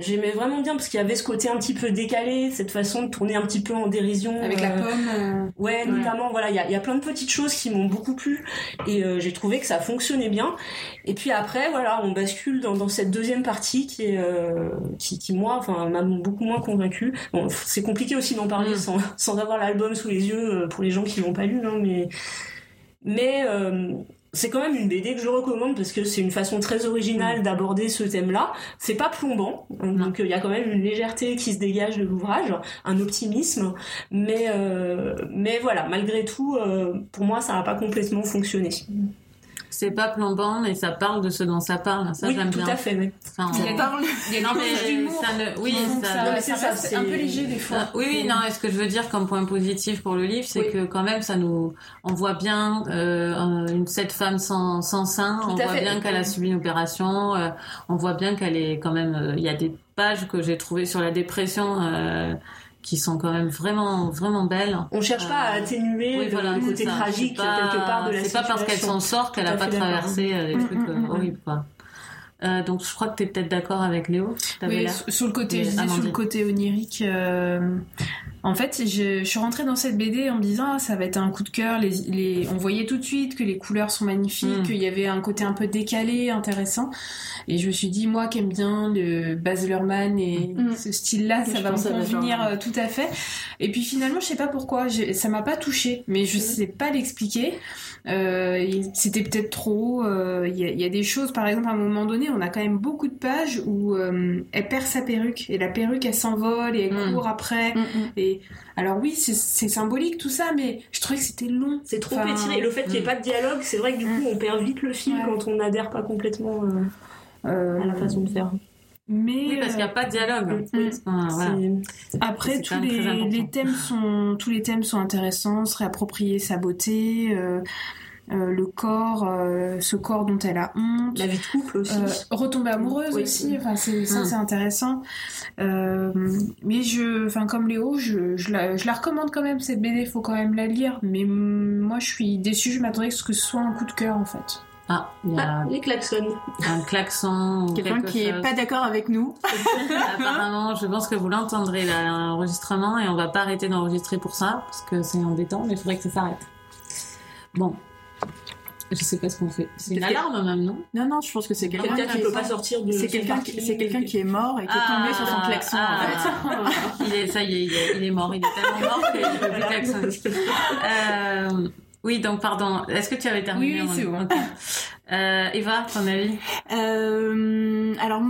j'aimais vraiment bien parce qu'il y avait ce côté un petit peu décalé, cette façon de tourner un petit peu en dérision. Avec la euh, pomme. euh, Ouais, notamment, voilà, il y a, il y a plein de petites choses qui m'ont beaucoup plu et euh, j'ai trouvé que ça fonctionnait bien. Et puis après, voilà, on bascule dans, dans cette deuxième partie qui est, qui, qui moi, enfin, m'a beaucoup moins convaincu. Bon, c'est compliqué aussi d'en parler Mm. sans, sans avoir l'album sous les yeux pour les gens qui l'ont pas lu, hein, mais, mais euh, c'est quand même une BD que je recommande parce que c'est une façon très originale d'aborder ce thème-là. C'est pas plombant, donc il y a quand même une légèreté qui se dégage de l'ouvrage, un optimisme, mais euh, mais voilà, malgré tout, euh, pour moi, ça n'a pas complètement fonctionné. C'est pas plombant, mais ça parle de ce dont ça parle. Ça, oui, j'aime tout bien. à fait. mais- Enfin, Il y a on- parle. Il y a Non, mais ça ne... Oui, ça... ça, c'est un peu léger des fois. Ah, oui, oui, non, et ce que je veux dire comme point positif pour le livre, c'est Oui. que quand même, ça nous, on voit bien euh, un- une cette femme sans, sans sein, Tout on voit fait. bien qu'elle a subi une opération, euh, on voit bien qu'elle est quand même, euh, il y a des pages que j'ai trouvées sur la dépression euh, qui sont quand même vraiment, vraiment belles. On cherche pas à Euh, atténuer Oui, le voilà, côté ça. tragique pas- quelque part de la C'est pas parce qu'elle situation. s'en sort qu'elle a pas traversé euh, des Mm, trucs mm, euh, mm, horribles, quoi. Euh, donc je crois que tu es peut-être d'accord avec Léo. Oui, sur le côté, Et je disais sur le côté onirique. euh, en fait, je, je suis rentrée dans cette BD en me disant ah, ça va être un coup de cœur. Les, les, on voyait tout de suite que les couleurs sont magnifiques, Mm. qu'il y avait un côté un peu décalé, intéressant. Et je me suis dit moi qui aime bien le Baz Luhrmann et Mm. ce style-là, ça Je va me à convenir euh, tout à fait. Et puis finalement, je sais pas pourquoi, j'ai- ça m'a pas touchée, mais je sais pas l'expliquer. Euh, C'était peut-être trop. euh, Il y, a- il y a des choses, par exemple, à un moment donné, on a quand même beaucoup de pages où euh, elle perd sa perruque et la perruque elle s'envole et elle Mm. court après. Et alors oui, c'est- symbolique tout ça, mais je trouvais que c'était long. C'est trop Enfin, étiré. Et le fait qu'il n'y ait mm. pas de dialogue, c'est vrai que du coup, on perd vite le fil Ouais. quand on n'adhère pas complètement euh, Euh, à la façon de faire. mais Oui, parce qu'il n'y a euh, pas de dialogue. Voilà. C'est- Après, tous les, thèmes sont tous les thèmes sont intéressants, se réapproprier sa beauté, euh, euh, le corps, euh, ce corps dont elle a honte. La vie de couple aussi. Euh, retomber amoureuse Oui. aussi, enfin c'est ça Mm. c'est intéressant. Euh, mais je, enfin comme Léo, je, je, la, je la recommande quand même cette BD, faut quand même la lire. Mais moi je suis déçue, je m'attendais à ce que ce soit un coup de cœur en fait. Ah, il y a Ah, les klaxons. un klaxon Quelqu'un qui est chose. pas d'accord avec nous. Apparemment, je pense que vous l'entendrez là, l'enregistrement, et on va pas arrêter d'enregistrer pour ça, parce que c'est embêtant, mais il faudrait que ça s'arrête. Bon. Je sais pas ce qu'on fait. C'est une alarme même, non? Non, non, je pense que c'est quelqu'un qui qui est peut pas sortir de C'est quelqu'un qui, c'est quelqu'un qui est mort et qui est tombé sur son klaxon ah, en fait. il est, ça y est, il est, il est mort. Il est tellement mort qu'il peut plus klaxonner. Euh, oui, donc pardon. Est-ce que tu avais terminé Oui, oui, c'est bon. Euh, Eva, ton avis? Euh, alors,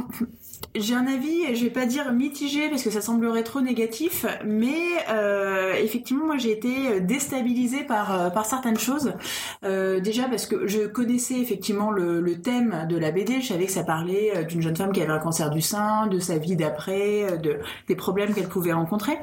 j'ai un avis, je vais pas dire mitigé parce que ça semblerait trop négatif, mais euh, effectivement, moi j'ai été déstabilisée par euh, par certaines choses. Euh, déjà parce que je connaissais effectivement le, le thème de la BD, je savais que ça parlait euh, d'une jeune femme qui avait un cancer du sein, de sa vie d'après, euh, de des problèmes qu'elle pouvait rencontrer.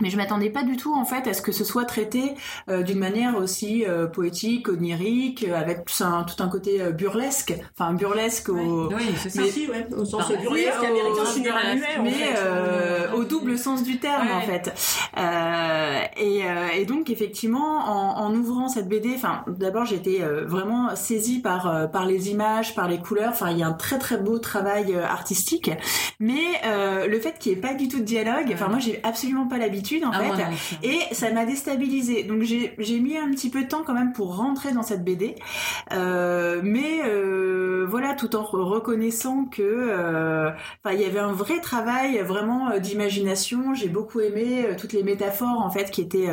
Mais je m'attendais pas du tout en fait à ce que ce soit traité euh, d'une manière aussi euh, poétique, onirique, euh, avec tout un, tout un côté euh, burlesque, enfin burlesque au, Oui, c'est. Si, ouais, au sens burlesque Oui, américain, mais fait. euh, au double sens du terme Ouais. en fait. Euh, et, euh, et donc effectivement, en, en ouvrant cette BD, enfin d'abord euh, vraiment saisie par euh, par les images, par les couleurs. Enfin il y a un très très beau travail euh, artistique, mais euh, le fait qu'il n'y ait pas du tout de dialogue, enfin moi j'ai absolument pas l'habitude en Ah, fait. Et ça m'a déstabilisée. Donc j'ai mis un petit peu de temps quand même pour rentrer dans cette BD. Euh, mais euh, voilà, tout en re- reconnaissant que euh, enfin il y avait un vrai travail vraiment d'imagination. J'ai beaucoup aimé toutes les métaphores en fait qui étaient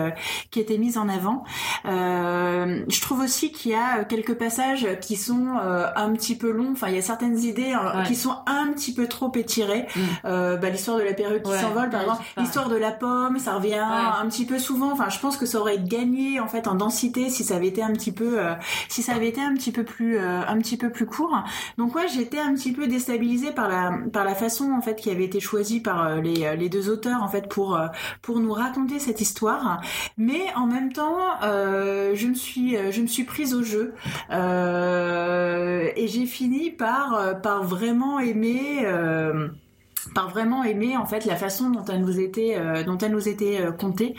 qui étaient mises en avant. Je trouve aussi qu'il y a quelques passages qui sont un petit peu longs. Enfin, il y a certaines idées Ouais. qui sont un petit peu trop étirées. Mm. Euh, bah, l'histoire de la perruque qui Ouais, s'envole, par exemple, l'histoire de la pomme, ça revient un petit peu souvent. Enfin, je pense que ça aurait gagné en fait en densité si ça avait été un petit peu, euh, si ça avait été un petit peu plus, euh, un petit peu plus court. Donc ouais, j'étais un petit peu déstabilisée par la, par la façon en fait qui avait été choisie par euh, les, les deux auteurs en fait pour, pour nous raconter cette histoire. Mais en même temps, euh, je me suis, je me suis prise au jeu et j'ai fini par, par vraiment aimer. Par vraiment aimer en fait la façon dont elle nous était euh, dont elle nous était euh, contée.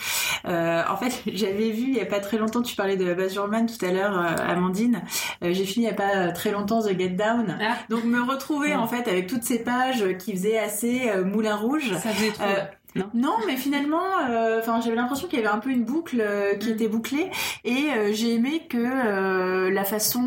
Euh, en fait, j'avais vu il y a pas très longtemps, tu parlais de Baz Luhrmann tout à l'heure, Amandine. J'ai fini il y a pas très longtemps The Get Down. Ah. Donc me retrouver Ouais. en fait avec toutes ces pages qui faisaient assez Moulin Rouge. Ça faisait trop. Non Non, mais finalement, euh, enfin, j'avais l'impression qu'il y avait un peu une boucle euh, qui Mm. était bouclée, et euh, j'ai aimé que la façon,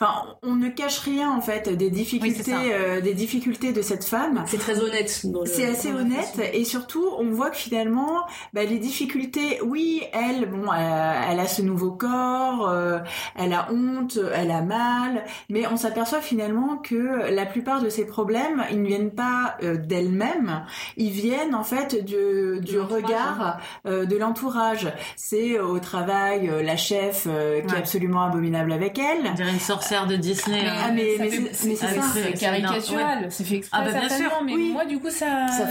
enfin, on ne cache rien en fait des difficultés, euh, des difficultés de cette femme. C'est très honnête. C'est assez honnête et surtout on voit que finalement bah, les difficultés, oui, elle, bon, elle, elle a ce nouveau corps, euh, elle a honte, elle a mal, mais on s'aperçoit finalement que la plupart de ces problèmes, ils ne viennent pas euh, d'elle-même, ils viennent en fait du, du regard euh, de l'entourage. C'est euh, au travail euh, la chef euh, qui est absolument abominable avec elle. On dirait une sorcière de Disney. hein. Ah, mais- c'est- ça. caricatural, c'est fait exprès Ah, bah, bien sûr, mais oui. moi du coup ça Ça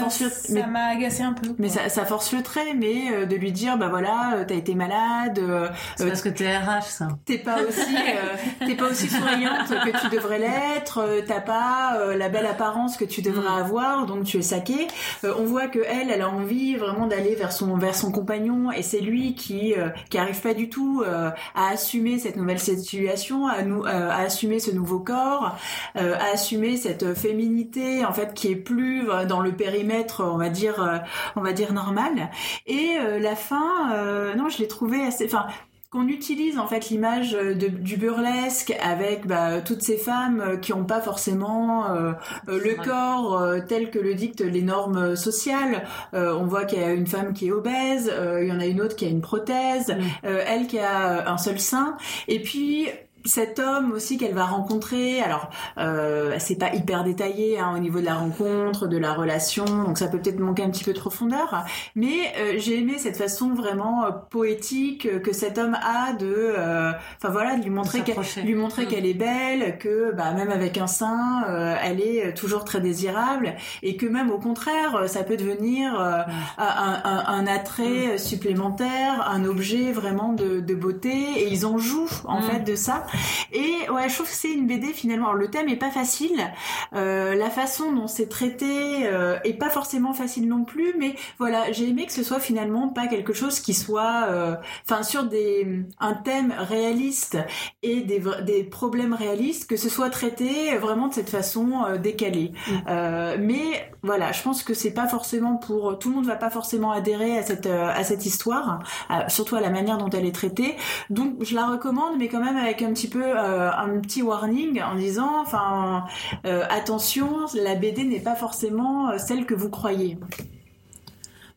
m'a agacé un peu. Mais ça, ça force le trait, mais euh, de lui dire, bah voilà, euh, t'as été malade, euh, C'est parce que t'es RH, ça. t'es pas aussi, euh, t'es pas aussi souriante que tu devrais l'être, euh, t'as pas euh, la belle apparence que tu devrais Mm. avoir, donc tu es saqué. Euh, on voit que elle, elle a envie vraiment d'aller vers son vers son compagnon, et c'est lui qui euh, qui arrive pas du tout euh, à assumer cette nouvelle situation, à nous euh, à assumer ce nouveau corps, euh, à assumer cette féminité en fait qui est plus euh, dans le périmètre, on va dire euh, on va dire normal. Et euh, la fin, euh, non, je l'ai trouvé assez, enfin qu'on utilise en fait l'image euh, du burlesque avec bah, toutes ces femmes euh, qui n'ont pas forcément euh, euh, le corps euh, tel que le dictent les normes sociales. Euh, on voit qu'il y a une femme qui est obèse, euh, il y en a une autre qui a une prothèse, Mm. euh, elle qui a euh, un seul sein, et puis cet homme aussi qu'elle va rencontrer, alors euh, c'est pas hyper détaillé hein, au niveau de la rencontre, de la relation, donc ça peut peut-être manquer un petit peu de profondeur, mais euh, j'ai aimé cette façon vraiment euh, poétique euh, que cet homme a de, euh, enfin voilà, de lui montrer qu'elle S'approcher. lui montrer Mm. qu'elle est belle, que bah, même avec un sein, elle est toujours très désirable, et que même au contraire, ça peut devenir euh, un, un- un attrait supplémentaire, un objet vraiment de, de beauté, et ils en jouent en Mm. fait de ça. Et ouais, je trouve que c'est une BD finalement. Alors, le thème est pas facile, euh, la façon dont c'est traité euh, est pas forcément facile non plus, mais voilà, j'ai aimé que ce soit finalement pas quelque chose qui soit, euh, enfin sur des un thème réaliste et des, des problèmes réalistes, que ce soit traité vraiment de cette façon euh, décalée. Mm. Mais voilà, je pense que c'est pas forcément pour tout le monde va pas forcément adhérer à cette euh, à cette histoire, surtout à la manière dont elle est traitée. Donc je la recommande, mais quand même avec un petit peu euh, un petit warning en disant, enfin euh, attention, la BD n'est pas forcément euh, celle que vous croyez.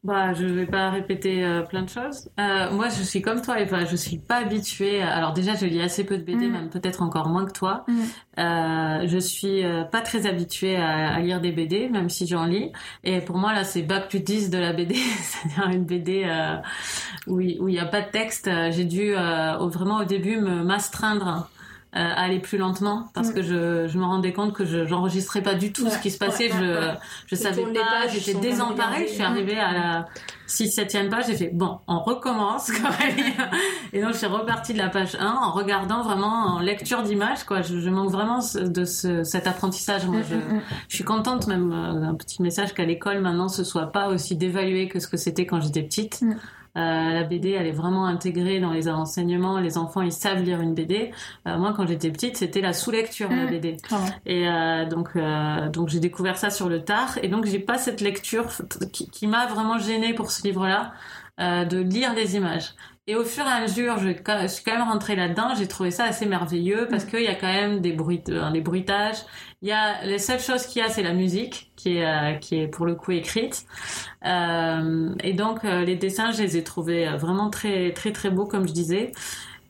Bah, je vais pas répéter euh, plein de choses. Euh, moi, je suis comme toi, Eva. Je suis pas habituée. à- Alors déjà, je lis assez peu de BD, Mm. même peut-être encore moins que toi. Mm. Euh, je suis euh, pas très habituée à, à lire des BD, même si j'en lis. Et pour moi, là, c'est bac plus 10 de la BD, c'est-à-dire une BD euh, où il où il y a pas de texte. J'ai dû vraiment au début me m'astreindre. Euh, à aller plus lentement parce Mm. que je, je me rendais compte que je j'enregistrais pas du tout Ouais, ce qui se passait ouais, ouais, je je savais pas j'étais désemparée je suis arrivée à la 6 7 page, j'ai fait bon, on recommence quoi. et donc je suis repartie de la page 1 en regardant vraiment en lecture d'image quoi. Je, je, manque vraiment de ce, cet apprentissage. Moi, je, je suis contente même euh, un petit message qu'à l'école maintenant ce soit pas aussi dévalué que ce que c'était quand j'étais petite. La BD, elle est vraiment intégrée dans les enseignements. Les enfants, ils savent lire une BD. Euh, moi, quand j'étais petite, c'était la sous-lecture, la BD. Et euh, donc, euh, donc j'ai découvert ça sur le tard. Et donc, j'ai pas cette lecture qui, qui m'a vraiment gênée pour ce livre-là, euh, de lire des images. Et au fur et à mesure, je, suis quand même rentrée là-dedans. J'ai trouvé ça assez merveilleux parce qu'il y a quand même des bruits, des bruitages. Il y a les seules choses qu'il y a, c'est la musique qui est euh, qui est pour le coup écrite. Euh, et donc euh, les dessins, je les ai trouvés vraiment très très très beaux, comme je disais.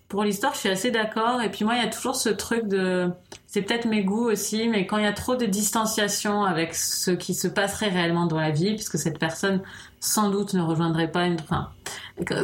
Pour l'histoire, je suis assez d'accord. Et puis moi, il y a toujours ce truc de, c'est peut-être mes goûts aussi, mais quand il y a trop de distanciation avec ce qui se passerait réellement dans la vie, puisque cette personne sans doute ne rejoindrait pas une, enfin,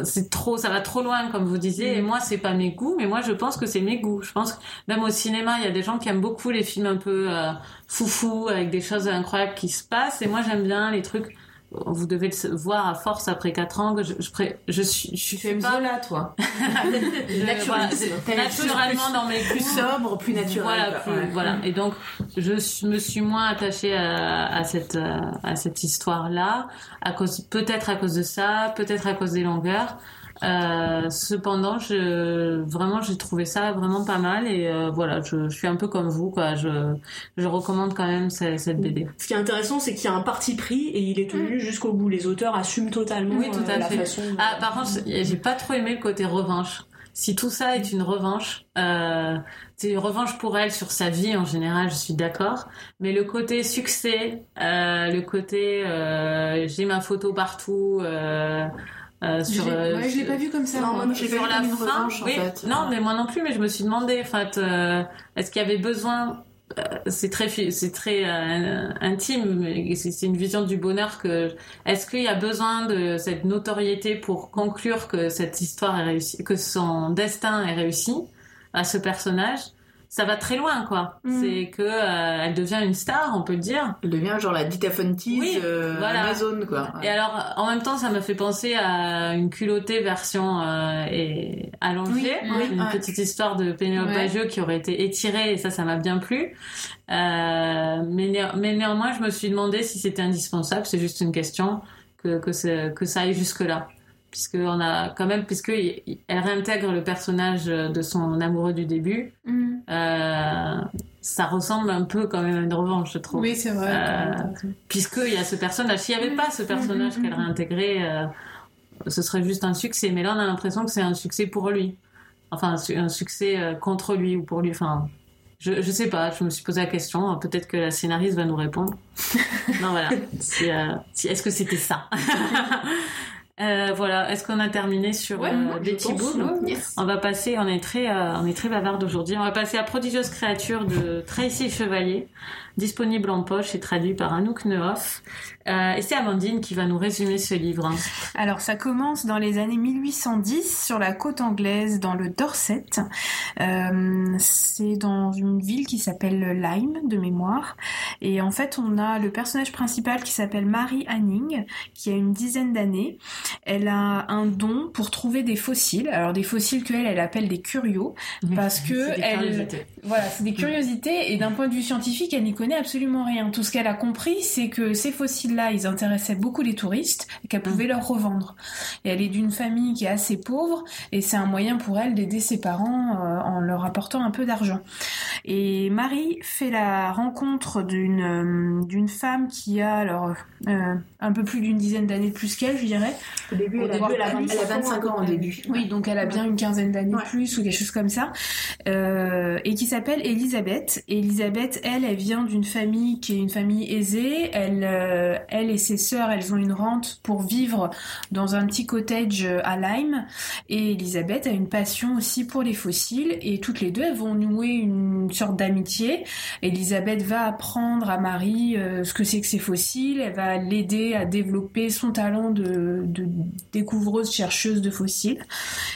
c'est trop, ça va trop loin, comme vous disiez. Et moi, c'est pas mes goûts, mais moi, je pense que c'est mes goûts. Je pense que même au cinéma, il y a des gens qui aiment beaucoup les films un peu euh, foufou avec des choses incroyables qui se passent. Et moi, j'aime bien les trucs. Vous devez le voir à force après 4 ans que je, je, je, suis, je suis pas Zola, toi. je, voilà, naturellement dans mes plus sobre, plus naturel. Voilà, plus, ouais. voilà. Et donc, je me suis moins attachée à, à cette à cette histoire là, à cause peut-être à cause de ça, peut-être à cause des longueurs. Euh, cependant, je, vraiment, j'ai trouvé ça vraiment pas mal et euh, voilà, je, je, suis un peu comme vous, quoi. Je, je recommande quand même cette, cette BD. Ce qui est intéressant, c'est qu'il y a un parti pris et il est tenu mmh. jusqu'au bout. Les auteurs assument totalement oui, tout à euh, fait. la façon. Ah, par contre, j'ai pas trop aimé le côté revanche. Si tout ça est une revanche, euh, c'est une revanche pour elle sur sa vie en général, je suis d'accord. Mais le côté succès, euh, le côté j'ai ma photo partout. Euh, sur, euh, ouais, je l'ai pas vu comme ça. Non, moi, sur la fin, revanche, oui. en fait. Non, mais moi non plus. Mais je me suis demandé, en fait, euh, est-ce qu'il y avait besoin euh, c'est très c'est très euh, intime c'est une vision du bonheur que est-ce qu'il y a besoin de cette notoriété pour conclure que cette histoire est réussie que son destin est réussi à ce personnage? Ça va très loin quoi Mm. c'est que euh, elle devient une star on peut le dire Elle devient genre la Dita Fontis Oui, euh, voilà. Amazon, quoi. Et alors, en même temps, ça me fait penser à une culottée version euh, et allongée, Oui, oui, une ouais. petite histoire de Pénélope Ouais. Bagieux qui aurait été étirée, et ça, ça m'a bien plu. Euh, mais, néa- mais néanmoins, je me suis demandé si c'était indispensable. C'est juste une question que que, c'est- que ça aille jusque là, puisque on a quand même, puisque il- il- elle réintègre le personnage de son amoureux du début. Mm. Euh, ça ressemble un peu quand même à une revanche, je trouve Oui, c'est vrai. Euh, raison. puisqu'il y a ce personnage. S'il n'y avait pas ce personnage Mhm, qu'elle réintégrait, euh, ce serait juste un succès. Mais là, on a l'impression que c'est un succès pour lui. Enfin, un su- un succès euh, contre lui ou pour lui. Enfin, je, je sais pas, je me suis posé la question. Peut-être que la scénariste va nous répondre. non, voilà. Si, euh, si- Est-ce que c'était ça? Euh, Voilà. Est-ce qu'on a terminé sur Ouais, euh, Betty ouais. Yes. on va passer, on est très, euh, on est très bavarde aujourd'hui. On va passer à Prodigieuse créature de Tracy Chevalier, disponible en poche et traduit par Anouk Nehoff. Euh, et c'est Amandine qui va nous résumer ce livre. hein. Alors, ça commence dans les années 1810 sur la côte anglaise, dans le Dorset. Euh, c'est dans une ville qui s'appelle Lyme, de mémoire. Et en fait, on a le personnage principal qui s'appelle Mary Anning, qui a une dizaine d'années. Elle a un don pour trouver des fossiles. Alors, des fossiles qu'elle, elle appelle des curios. Parce que elle-. Voilà, c'est des curiosités et d'un point de vue scientifique, elle n'y connaît absolument rien. Tout ce qu'elle a compris, c'est que ces fossiles-là, ils intéressaient beaucoup les touristes et qu'elle pouvait leur revendre. Et elle est d'une famille qui est assez pauvre et c'est un moyen pour elle d'aider ses parents euh, en leur apportant un peu d'argent. Et Marie fait la rencontre d'une euh, d'une femme qui a alors euh, un peu plus d'une dizaine d'années de plus qu'elle, je dirais. Au début, Au elle, début, a, elle a elle a 25 ans au début. Oui, donc elle a bien une quinzaine d'années Ouais. de plus ou quelque chose comme ça. Et qui s'appelle Elisabeth. Elisabeth, elle, elle vient d'une famille qui est une famille aisée. Elle, euh, elle et ses sœurs, elles ont une rente pour vivre dans un petit cottage à Lyme. Et Elisabeth a une passion aussi pour les fossiles. Et toutes les deux, elles vont nouer une sorte d'amitié. Elisabeth va apprendre à Marie euh, ce que c'est que ces fossiles. Elle va l'aider à développer son talent de, découvreuse chercheuse de fossiles.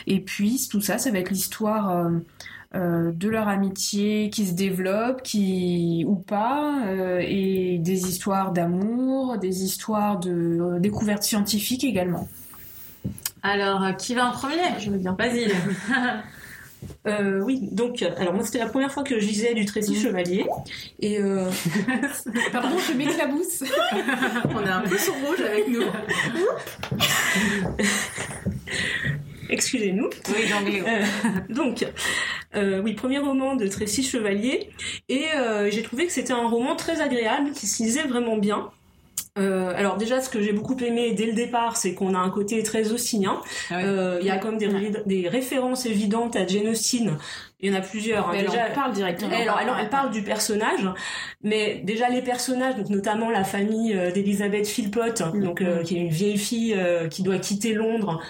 Et puis tout ça, ça va être l'histoire euh, euh, de leur amitié qui se développe, qui ou pas, euh, et des histoires d'amour, des histoires de euh, découvertes scientifiques également. Alors, qui va en premier? Je veux bien. Vas-y. Euh, oui, donc, alors moi c'était la première fois que je lisais du Tracy Chevalier. Et euh, Pardon, je m'éclabousse. On est un peu sur rouge avec nous. Excusez-nous. Oui, d'anglais. Euh, donc, euh, oui, premier roman de Tracy Chevalier. Et euh, j'ai trouvé que c'était un roman très agréable, qui se lisait vraiment bien. Euh, alors déjà, ce que j'ai beaucoup aimé dès le départ, c'est qu'on a un côté très austinien. Ah oui. Euh, Il y a comme des, ré- des références évidentes à Jane Austen. Il y en a plusieurs. hein. Elle Déjà, en parle directement. elle, alors, elle, elle parle du personnage, mais déjà les personnages, donc notamment la famille d'Elizabeth Philpott, donc euh, qui est une vieille fille qui doit quitter Londres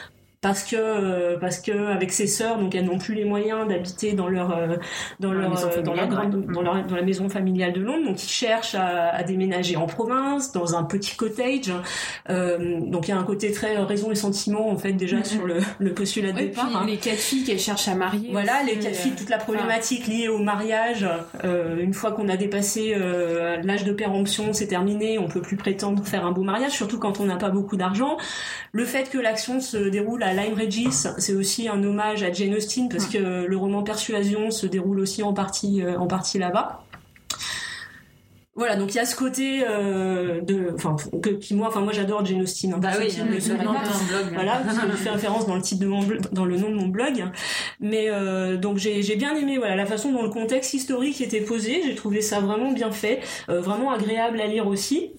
parce que euh, parce que avec ses sœurs, donc elles n'ont plus les moyens d'habiter dans leur euh, dans Dans la leur euh, dans grande ouais. dans, leur- dans la maison familiale de Londres, donc ils cherchent à, à déménager en province dans un petit cottage. Donc il y a un côté très raison et sentiment en fait déjà sur le, le postulat de départ. puis hein. les quatre filles qu'elle cherche à marier. Voilà, aussi, les quatre filles, toute la problématique liée au mariage. une fois qu'on a dépassé l'âge de péremption, c'est terminé, on peut plus prétendre faire un beau mariage, surtout quand on n'a pas beaucoup d'argent. Le fait que l'action se déroule à Lyme Regis, c'est aussi un hommage à Jane Austen parce que le roman Persuasion se déroule aussi en partie, euh, en partie là-bas. Voilà, donc il y a ce côté euh, de, enfin, que, qui moi, enfin moi j'adore Jane Austen. hein, Bah oui, hein, le dans pas. ton blog. Voilà, parce que je fais référence dans le titre de mon dans le nom de mon blog. Mais euh, donc j'ai j'ai bien aimé voilà la façon dont le contexte historique était posé. J'ai trouvé ça vraiment bien fait, euh, vraiment agréable à lire aussi.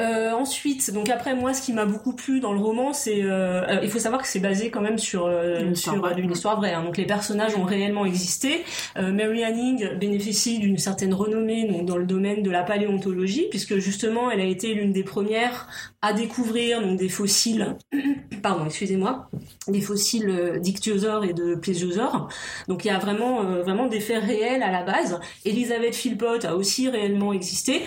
Euh, ensuite, donc après moi, ce qui m'a beaucoup plu dans le roman, c'est euh, euh, il faut savoir que c'est basé quand même sur euh, Une histoire sur vraie. une histoire vraie. hein. Donc les personnages ont réellement existé. Euh, Mary Anning bénéficie d'une certaine renommée donc, dans le domaine de la paléontologie, puisque justement elle a été l'une des premières à découvrir donc des fossiles. Pardon, excusez-moi, des fossiles euh, d'ichthyosaures et de plésiosaures. Donc il y a vraiment vraiment des faits réels à la base. Elizabeth Philpott a aussi réellement existé.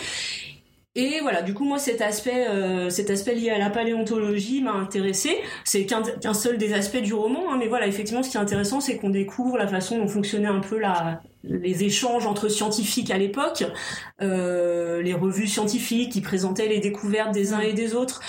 Et voilà, du coup moi cet aspect, euh, cet aspect lié à la paléontologie m'a intéressé. C'est qu'un seul des aspects du roman, hein, mais voilà, effectivement, ce qui est intéressant, c'est qu'on découvre la façon dont fonctionnait un peu la, les échanges entre scientifiques à l'époque, euh, les revues scientifiques qui présentaient les découvertes des uns et des autres.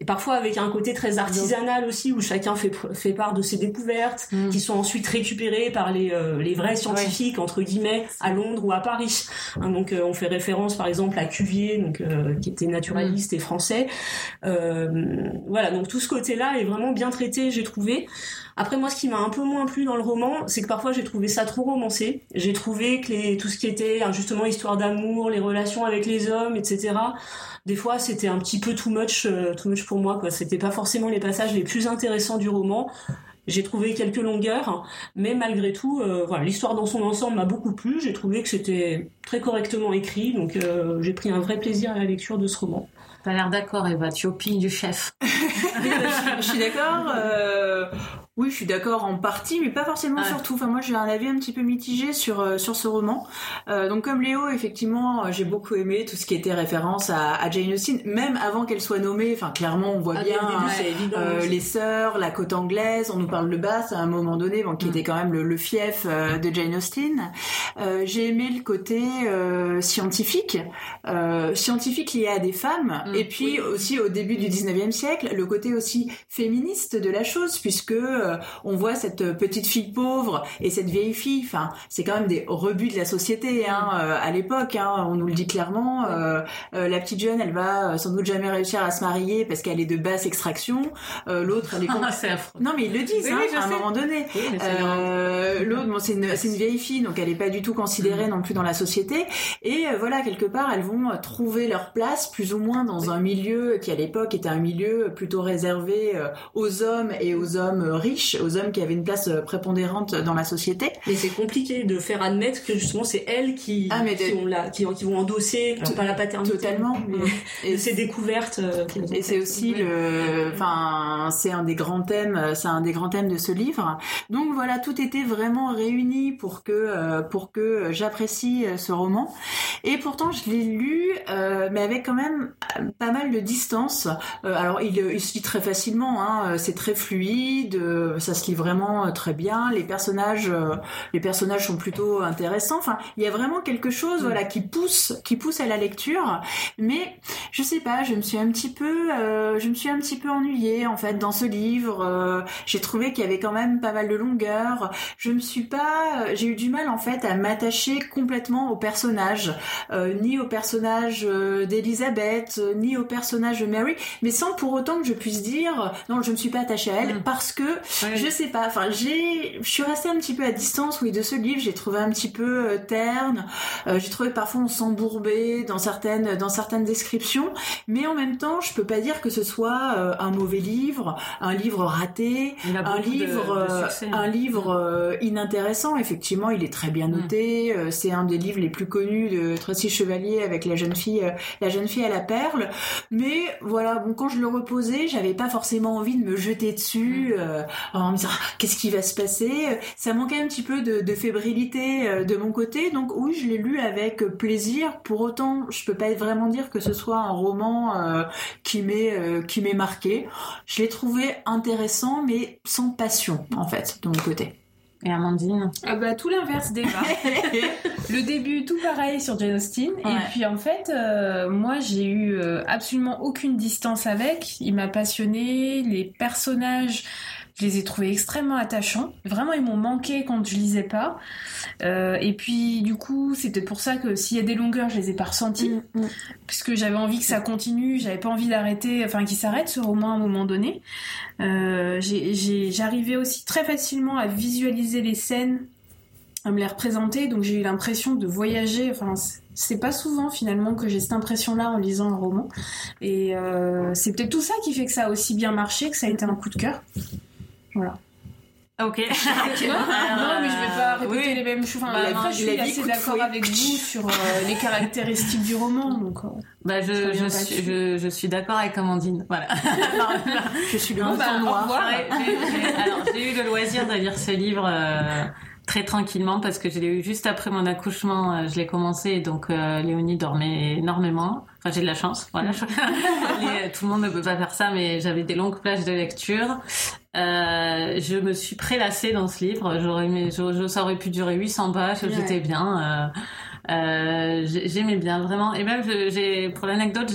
Et parfois avec un côté très artisanal aussi, où chacun fait, fait part de ses découvertes, Mm. qui sont ensuite récupérées par les, euh, les vrais scientifiques, entre guillemets, à Londres ou à Paris. Hein, donc euh, on fait référence par exemple à Cuvier, donc, euh, qui était naturaliste et français. Euh, voilà, donc tout ce côté-là est vraiment bien traité, j'ai trouvé. Après moi, ce qui m'a un peu moins plu dans le roman, c'est que parfois j'ai trouvé ça trop romancé. J'ai trouvé que les, tout ce qui était hein, justement histoire d'amour, les relations avec les hommes, etc. Des fois, c'était un petit peu too much, euh, too much pour moi. Quoi, c'était pas forcément les passages les plus intéressants du roman. J'ai trouvé quelques longueurs, mais malgré tout, euh, voilà, l'histoire dans son ensemble m'a beaucoup plu. J'ai trouvé que c'était très correctement écrit, donc euh, j'ai pris un vrai plaisir à la lecture de ce roman. T'as l'air d'accord, Eva. Tu opines du chef. je suis d'accord. euh, oui, je suis d'accord en partie, mais pas forcément Ouais. sur tout. Enfin, moi, j'ai un avis un petit peu mitigé sur euh, sur ce roman. Euh, donc, comme Léo, effectivement, euh, j'ai beaucoup aimé tout ce qui était référence à, à Jane Austen, même avant qu'elle soit nommée. Enfin, clairement, on voit Ah, bien. dès le début, hein, euh, les sœurs, la côte anglaise, on nous parle de Bath à un moment donné, bon, qui Mm. était quand même le, le fief euh, de Jane Austen. J'ai aimé le côté scientifique, scientifique lié à des femmes, Mm. et puis aussi au début du 19e siècle, le côté aussi féministe de la chose, puisque on voit cette petite fille pauvre et cette vieille fille, enfin, c'est quand même des rebuts de la société hein, euh, à l'époque, hein, on nous le dit clairement. euh, euh, la petite jeune, elle va euh, sans doute jamais réussir à se marier parce qu'elle est de basse extraction. Euh, L'autre, elle est affreux. non mais ils le disent Oui, hein, à un sais. moment donné. Oui, Euh, L'autre, bon, c'est une, une vieille fille, donc elle est pas du tout considérée Mm. non plus dans la société. Et euh, voilà, quelque part, elles vont euh, trouver leur place plus ou moins dans un milieu qui à l'époque était un milieu plutôt réservé euh, aux hommes et aux hommes euh, riches, aux hommes qui avaient une place euh, prépondérante dans la société. Mais c'est compliqué de faire admettre que justement c'est elles qui, Ah, mais qui, de- ont la, qui, qui vont endosser, alors pas la paternité, Totalement. mais Et ces découvertes. euh, Et c'est aussi le, enfin, c'est un des grands thèmes, c'est un des grands thèmes de ce livre. Donc voilà, tout était vraiment réuni pour que, euh, pour que j'apprécie ce roman. Et pourtant, je l'ai lu, euh, mais avec quand même pas mal de distance. Euh, alors, il, il se lit très facilement, hein, c'est très fluide. Euh, ça se lit vraiment euh, très bien. Les personnages, euh, les personnages sont plutôt intéressants. Enfin, il y a vraiment quelque chose, voilà, qui pousse, qui pousse à la lecture. Mais je sais pas, je me suis un petit peu, euh, je me suis un petit peu ennuyée en fait dans ce livre. Euh, j'ai trouvé qu'il y avait quand même pas mal de longueur. Je me suis pas, j'ai eu du mal en fait à m'attacher complètement au personnage, euh, ni au personnage d'Elisabeth, ni au personnage de Mary, mais sans pour autant que je puisse dire non, je me suis pas attachée à elle Mm. parce que Ouais. je sais pas. Enfin, j'ai, je suis restée un petit peu à distance, oui, de ce livre. J'ai trouvé un petit peu euh, terne. Euh, j'ai trouvé parfois on s'embourbait dans certaines, dans certaines descriptions, mais en même temps, je peux pas dire que ce soit euh, un mauvais livre, un livre raté, Il a un de- livre, de euh, un livre euh, inintéressant. Effectivement, il est très bien noté. Euh, c'est un des livres les plus connus de Tracy Chevalier avec la jeune fille, euh, la jeune fille à la perle. Mais voilà, bon, quand je le reposais, j'avais pas forcément envie de me jeter dessus euh, en me disant Ah, qu'est-ce qui va se passer? Ça manquait un petit peu de, de fébrilité euh, de mon côté. Donc oui, je l'ai lu avec plaisir. Pour autant, je peux pas vraiment dire que ce soit un roman euh, qui m'est euh, qui m'est marqué. Je l'ai trouvé intéressant, mais sans passion en fait de mon côté. Et Amandine? Ah bah tout l'inverse d'Eva. le début tout pareil sur Jane Austen Ouais. et puis en fait euh, moi j'ai eu euh, absolument aucune distance avec. Il m'a passionné, les personnages je les ai trouvés extrêmement attachants. Vraiment, ils m'ont manqué quand je lisais pas. Euh, et puis, du coup, c'était pour ça que s'il y a des longueurs, je les ai pas ressenties. Mm, puisque j'avais envie que ça continue, j'avais pas envie d'arrêter, enfin qu'il s'arrête ce roman à un moment donné. Euh, J'arrivais aussi très facilement à visualiser les scènes, à me les représenter, donc j'ai eu l'impression de voyager. Enfin, c'est- c'est pas souvent finalement que j'ai cette impression-là en lisant un roman, et euh, c'est peut-être tout ça qui fait que ça a aussi bien marché, que ça a été un coup de cœur. Voilà. Ok. Tu vois non, mais je vais pas répéter oui. les mêmes choses. Enfin, Bah, après, non, je suis assez d'accord avec vous sur euh, les caractéristiques du roman, donc. euh, Bah, je, suis, dessus. je, je suis d'accord avec Amandine. Voilà. Je suis le mouton bah, au noir. revoir. Ouais, j'ai- j'ai- alors, j'ai eu le loisir de lire ce livre euh, très tranquillement parce que je l'ai eu juste après mon accouchement. euh, je l'ai commencé et donc euh, Léonie dormait énormément. Enfin, j'ai de la chance. Voilà. Les- tout le monde ne peut pas faire ça, mais j'avais des longues plages de lecture. Euh, je me suis prélassée dans ce livre. J'aurais aimé, je, je- ça aurait pu durer 800 pages. J'étais bien. Euh, euh, j'ai- J'aimais bien vraiment. Et même, j'ai pour l'anecdote,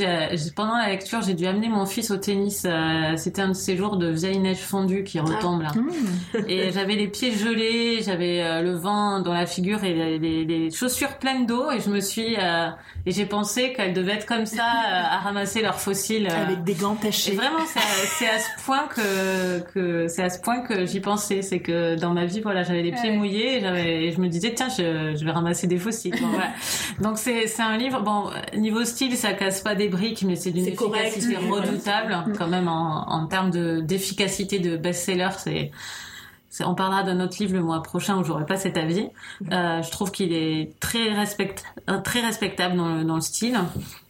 pendant la lecture, j'ai dû amener mon fils au tennis. euh, C'était un de ces jours de vieille neige fondue qui retombe là. Mmh. Et j'avais les pieds gelés, j'avais euh, le vent dans la figure et les, chaussures pleines d'eau. Et je me suis euh, et j'ai pensé qu'elles devaient être comme ça à ramasser leurs fossiles. Avec des gants Et tachés. vraiment, c'est à, ce point que, que c'est à ce point que j'y pensais. C'est que dans ma vie, voilà, j'avais les pieds Ouais. mouillés et, et je me disais, tiens, je, je vais ramasser des fossiles. Bon, voilà. Donc c'est, c'est un livre. Bon, niveau style, ça casse pas des briques, mais c'est d'une correct. efficacité redoutable quand même en, en termes de, d'efficacité de best-seller. C'est, c'est- on parlera d'un autre livre le mois prochain où j'aurai pas cet avis. Euh, je trouve qu'il est très respect, euh, très respectable dans le, dans le style.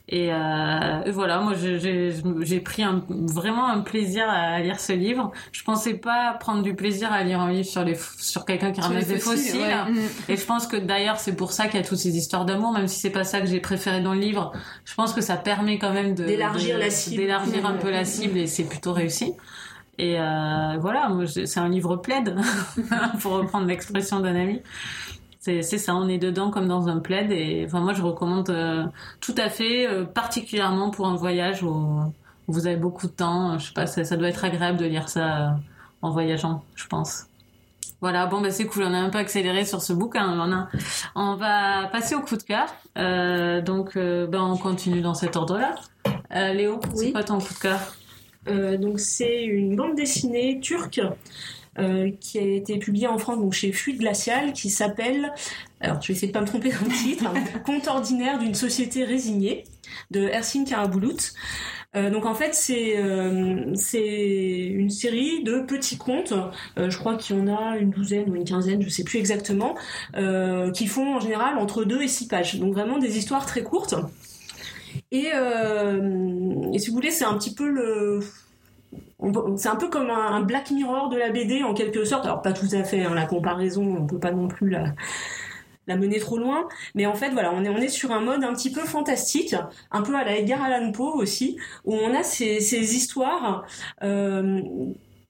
Et, euh, et voilà, moi j'ai pris un, vraiment un plaisir à lire ce livre. Je pensais pas prendre du plaisir à lire un livre sur les sur quelqu'un qui ramasse des fossiles, ouais. Mmh. Et je pense que d'ailleurs c'est pour ça qu'il y a toutes ces histoires d'amour, même si c'est pas ça que j'ai préféré dans le livre. Je pense que ça permet quand même de D'élargir la cible. d'élargir un peu la cible et c'est plutôt réussi. Et euh, voilà, c'est un livre plaid, pour reprendre l'expression d'un ami. C'est c'est ça, on est dedans comme dans un plaid. Et enfin, moi, je recommande euh, tout à fait, euh, particulièrement pour un voyage où, où vous avez beaucoup de temps. Je sais pas, ça, ça doit être agréable de lire ça euh, en voyageant, je pense. Voilà, bon, bah, c'est cool. On a un peu accéléré sur ce bouquin. On, a- on va passer au coup de cœur. Donc, ben, on continue dans cet ordre-là. Léo, c'est Oui. quoi ton coup de cœur? Donc c'est une bande dessinée turque euh, qui a été publiée en France donc chez Fuite Glaciale qui s'appelle, alors je vais essayer de pas me tromper dans le titre, hein, Conte ordinaire d'une société résignée de Ersin Karabulut. Euh, donc en fait c'est euh, une série de petits contes, euh, je crois qu'il y en a une douzaine ou une quinzaine, je sais plus exactement, euh, qui font en général entre deux et six pages. Donc vraiment des histoires très courtes. Et, et si vous voulez, c'est un petit peu le. C'est un peu comme un, Black Mirror de la BD en quelque sorte. Alors pas tout à fait, hein, la comparaison, on peut pas non plus la, mener trop loin. Mais en fait, voilà, on est, on est sur un mode un petit peu fantastique, un peu à la Edgar Allan Poe aussi, où on a ces, ces histoires. euh,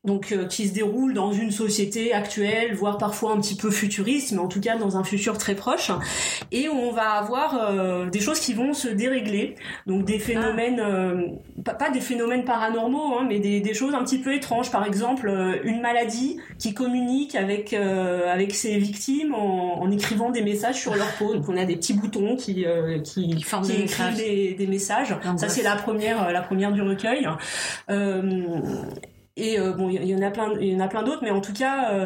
donc euh, qui se déroule dans une société actuelle, voire parfois un petit peu futuriste, mais en tout cas dans un futur très proche, et où on va avoir euh, des choses qui vont se dérégler, donc des phénomènes, euh, pas, pas des phénomènes paranormaux, hein, mais des, des choses un petit peu étranges, par exemple une maladie qui communique avec avec ses victimes en, en écrivant des messages sur leur peau, donc on a des petits boutons qui qui, Qui forment qui des écrivent messages. des, des messages. Ça c'est la première la première du recueil. Euh, et euh, bon, il y, en a plein, il y en a plein d'autres, mais en tout cas, euh,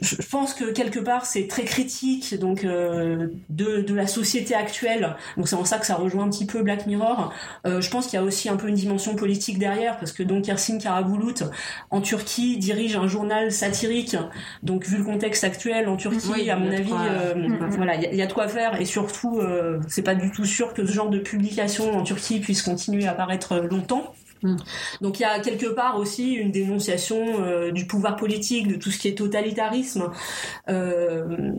je pense que quelque part c'est très critique donc euh, de, de la société actuelle. Donc c'est en ça que ça rejoint un petit peu Black Mirror. Euh, je pense qu'il y a aussi un peu une dimension politique derrière parce que donc Ersin Karabulut en Turquie dirige un journal satirique. Donc vu le contexte actuel en Turquie, Oui, à mon avis, euh, voilà, il y, a- il y a de quoi faire et surtout euh, c'est pas du tout sûr que ce genre de publication en Turquie puisse continuer à apparaître longtemps. Mm. Donc il y a quelque part aussi une dénonciation euh, du pouvoir politique, de tout ce qui est totalitarisme, euh,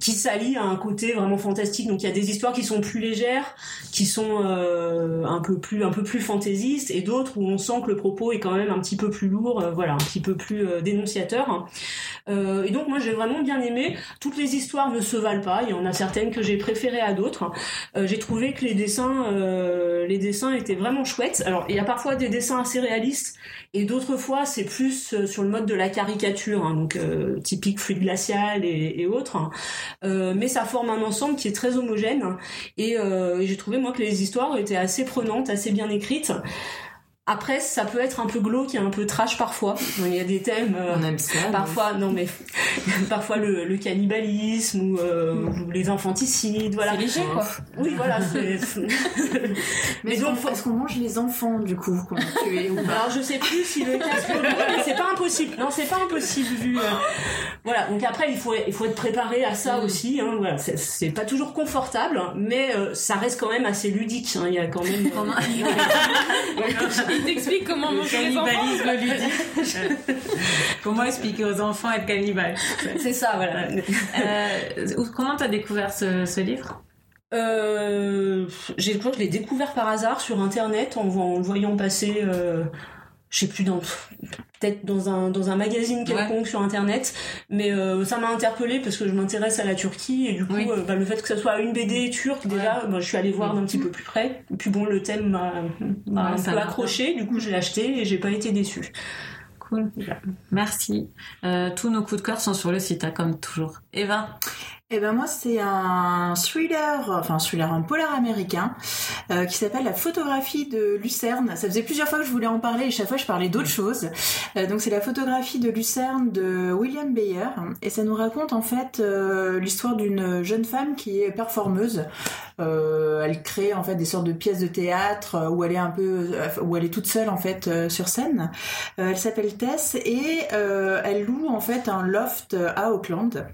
qui s'allie à un côté vraiment fantastique. Donc il y a des histoires qui sont plus légères, qui sont euh, un peu plus un peu plus fantaisistes, et d'autres où on sent que le propos est quand même un petit peu plus lourd, voilà, un petit peu plus dénonciateur. Et donc moi j'ai vraiment bien aimé. Toutes les histoires ne se valent pas. Il y en a certaines que j'ai préférées à d'autres. J'ai trouvé que les dessins, les dessins étaient vraiment chouettes. Alors il y a parfois des dessins assez réalistes et d'autres fois c'est plus euh, sur le mode de la caricature, hein, donc euh, typique fluide glacial et, autres. hein. Euh, mais ça forme un ensemble qui est très homogène euh, et j'ai trouvé moi que les histoires étaient assez prenantes, assez bien écrites. Après, ça peut être un peu glauque et un peu trash parfois. Il y a des thèmes. euh, On aime ça. Parfois, non mais parfois le, le cannibalisme ou, euh, ou les infanticides, voilà. C'est léger, quoi. Oui, voilà. c'est- Mais Mais est-ce donc, qu'on est-ce qu'on mange les enfants du coup qu'on a tués ou pas Alors je sais plus si le casque mais c'est pas impossible. Non, c'est pas impossible vu. euh, Voilà. Donc après, il faut il faut être préparé à ça aussi. Hein, voilà. C'est- C'est pas toujours confortable, mais euh, ça reste quand même assez ludique. hein, Il y a quand même. Il t'explique comment Le manger les enfants. ludique. Comment expliquer aux enfants être cannibale C'est ça, voilà. Euh, Comment t'as découvert ce, ce livre? Euh, je crois que je l'ai découvert par hasard sur internet en le voyant passer euh, je sais plus dans peut-être dans un dans un magazine quelconque sur internet mais euh, ça m'a interpellé parce que je m'intéresse à la Turquie et du coup Oui. euh, bah, le fait que ça soit une BD turque déjà bah, je suis allée voir d'un petit peu plus près. Et puis bon le thème m'a Ouais, un peu accroché du coup je l'ai acheté et j'ai pas été déçue. Cool. Merci. Euh, tous nos coups de cœur sont sur le site, hein, comme toujours. Eva Eh ben moi c'est un thriller, enfin un thriller, un polar américain euh, qui s'appelle La photographie de Lucerne. Ça faisait plusieurs fois que je voulais en parler et chaque fois je parlais d'autres choses. Euh, donc c'est la photographie de Lucerne de William Bayer et ça nous raconte en fait euh, l'histoire d'une jeune femme qui est performeuse. Euh, elle crée en fait des sortes de pièces de théâtre où elle est un peu, où elle est toute seule en fait sur scène. Elle s'appelle Tess et elle loue en fait un loft à Auckland.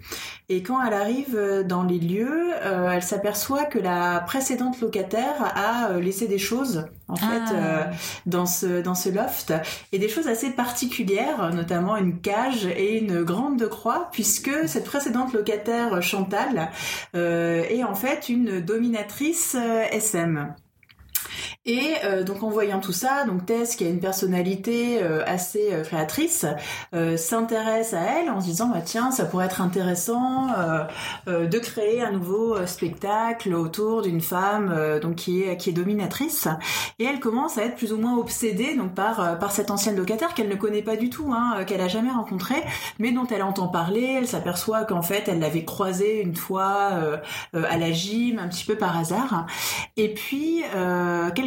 Et quand elle arrive euh, dans les lieux, euh, elle s'aperçoit que la précédente locataire a euh, laissé des choses en fait Ah. euh, dans ce dans ce loft et des choses assez particulières, notamment une cage et une grande croix, puisque cette précédente locataire Chantal est en fait une dominatrice SM. Et euh, donc en voyant tout ça, donc Tess qui a une personnalité euh, assez euh, créatrice, s'intéresse à elle en se disant bah tiens ça pourrait être intéressant de créer un nouveau spectacle autour d'une femme donc qui est qui est dominatrice. Et elle commence à être plus ou moins obsédée donc par par cette ancienne locataire qu'elle ne connaît pas du tout hein, qu'elle a jamais rencontrée mais dont elle entend parler. Elle s'aperçoit qu'en fait elle l'avait croisée une fois à la gym un petit peu par hasard. Et puis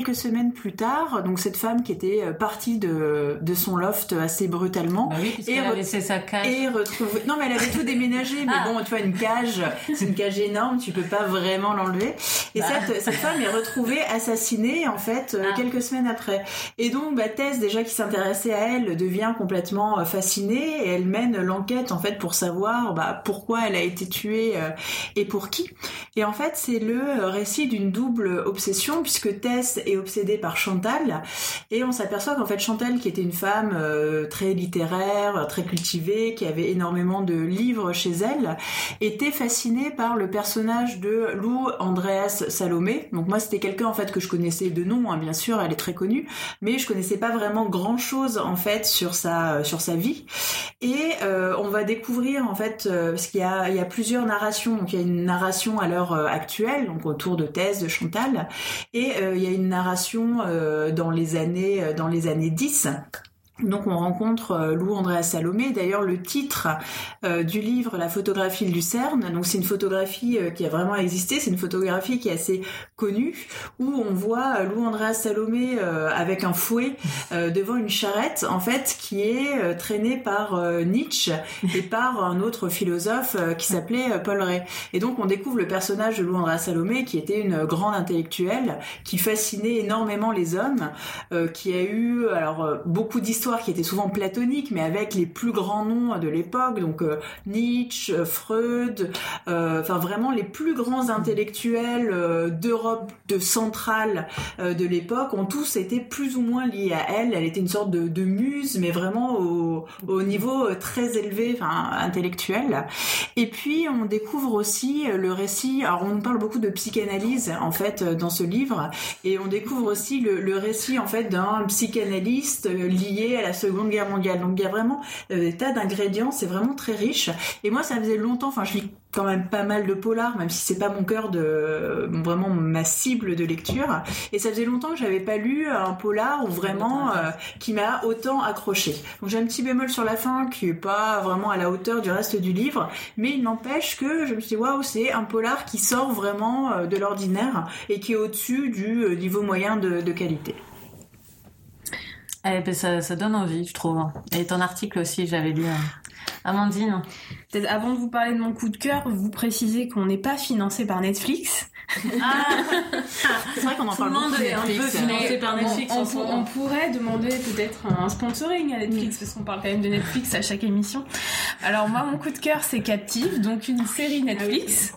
quelques semaines plus tard donc cette femme qui était euh, partie de de son loft assez brutalement Bah oui, Et laissé sa cage. et retrouver. Non, mais elle avait tout déménagé. Mais Ah. bon, tu vois, une cage, c'est une cage énorme, tu peux pas vraiment l'enlever. Et Bah. cette, cette femme est retrouvée assassinée, en fait, euh, Ah. quelques semaines après. Et donc, bah, Tess, déjà qui s'intéressait à elle, devient complètement euh, fascinée et elle mène l'enquête, en fait, pour savoir bah, pourquoi elle a été tuée et pour qui. Et en fait, c'est le récit d'une double obsession, puisque Tess est et obsédé par Chantal. Et on s'aperçoit qu'en fait Chantal, qui était une femme euh, très littéraire, très cultivée, qui avait énormément de livres chez elle, était fascinée par le personnage de Lou Andreas Salomé. Donc moi c'était quelqu'un en fait que je connaissais de nom, hein, bien sûr, elle est très connue, mais je connaissais pas vraiment grand chose en fait sur sa sur sa vie. Et euh, on va découvrir en fait euh, parce qu'il y a il y a plusieurs narrations. Donc il y a une narration à l'heure actuelle, donc autour de Thèse de Chantal, et il y a une narration dans les années dans les années 10 donc on rencontre euh, Lou Andrea Salomé. D'ailleurs le titre euh, du livre La photographie de Lucerne, donc c'est une photographie euh, qui a vraiment existé, c'est une photographie qui est assez connue où on voit Lou Andrea Salomé avec un fouet devant une charrette en fait qui est traînée par Nietzsche et par un autre philosophe qui s'appelait Paul Ray. Et donc on découvre le personnage de Lou Andrea Salomé qui était une grande intellectuelle qui fascinait énormément les hommes, qui a eu alors beaucoup d'histoires qui était souvent platonique, mais avec les plus grands noms de l'époque, donc euh, Nietzsche, euh, Freud, euh, enfin vraiment les plus grands intellectuels d'Europe de centrale de l'époque ont tous été plus ou moins liés à elle. Elle était une sorte de, muse, mais vraiment au, au niveau très élevé, intellectuel. Et puis on découvre aussi le récit. Alors on parle beaucoup de psychanalyse en fait dans ce livre, et on découvre aussi le récit en fait d'un psychanalyste lié à la Seconde Guerre mondiale. Donc il y a vraiment euh, des tas d'ingrédients, c'est vraiment très riche. Et moi, ça faisait longtemps, enfin je lis quand même pas mal de polars, même si c'est pas mon cœur de vraiment ma cible de lecture. Et ça faisait longtemps que j'avais pas lu un polar ou vraiment euh, qui m'a autant accroché. Donc j'ai un petit bémol sur la fin qui est pas vraiment à la hauteur du reste du livre, mais il n'empêche que je me suis dit waouh c'est un polar qui sort vraiment euh, de l'ordinaire et qui est au-dessus du niveau moyen de, de qualité. Eh ben ça, ça donne envie, je trouve. Et ton article aussi, j'avais lu. Hein. Amandine. Peut-être avant de vous parler de mon coup de cœur, vous précisez qu'on n'est pas financé par Netflix. Ah C'est vrai qu'on en parle beaucoup. est un peu financé par Netflix. On, on, pourrait demander peut-être un sponsoring à Netflix parce qu'on parle quand même de Netflix à chaque émission. Alors moi, mon coup de cœur, c'est Captive, donc une série Netflix.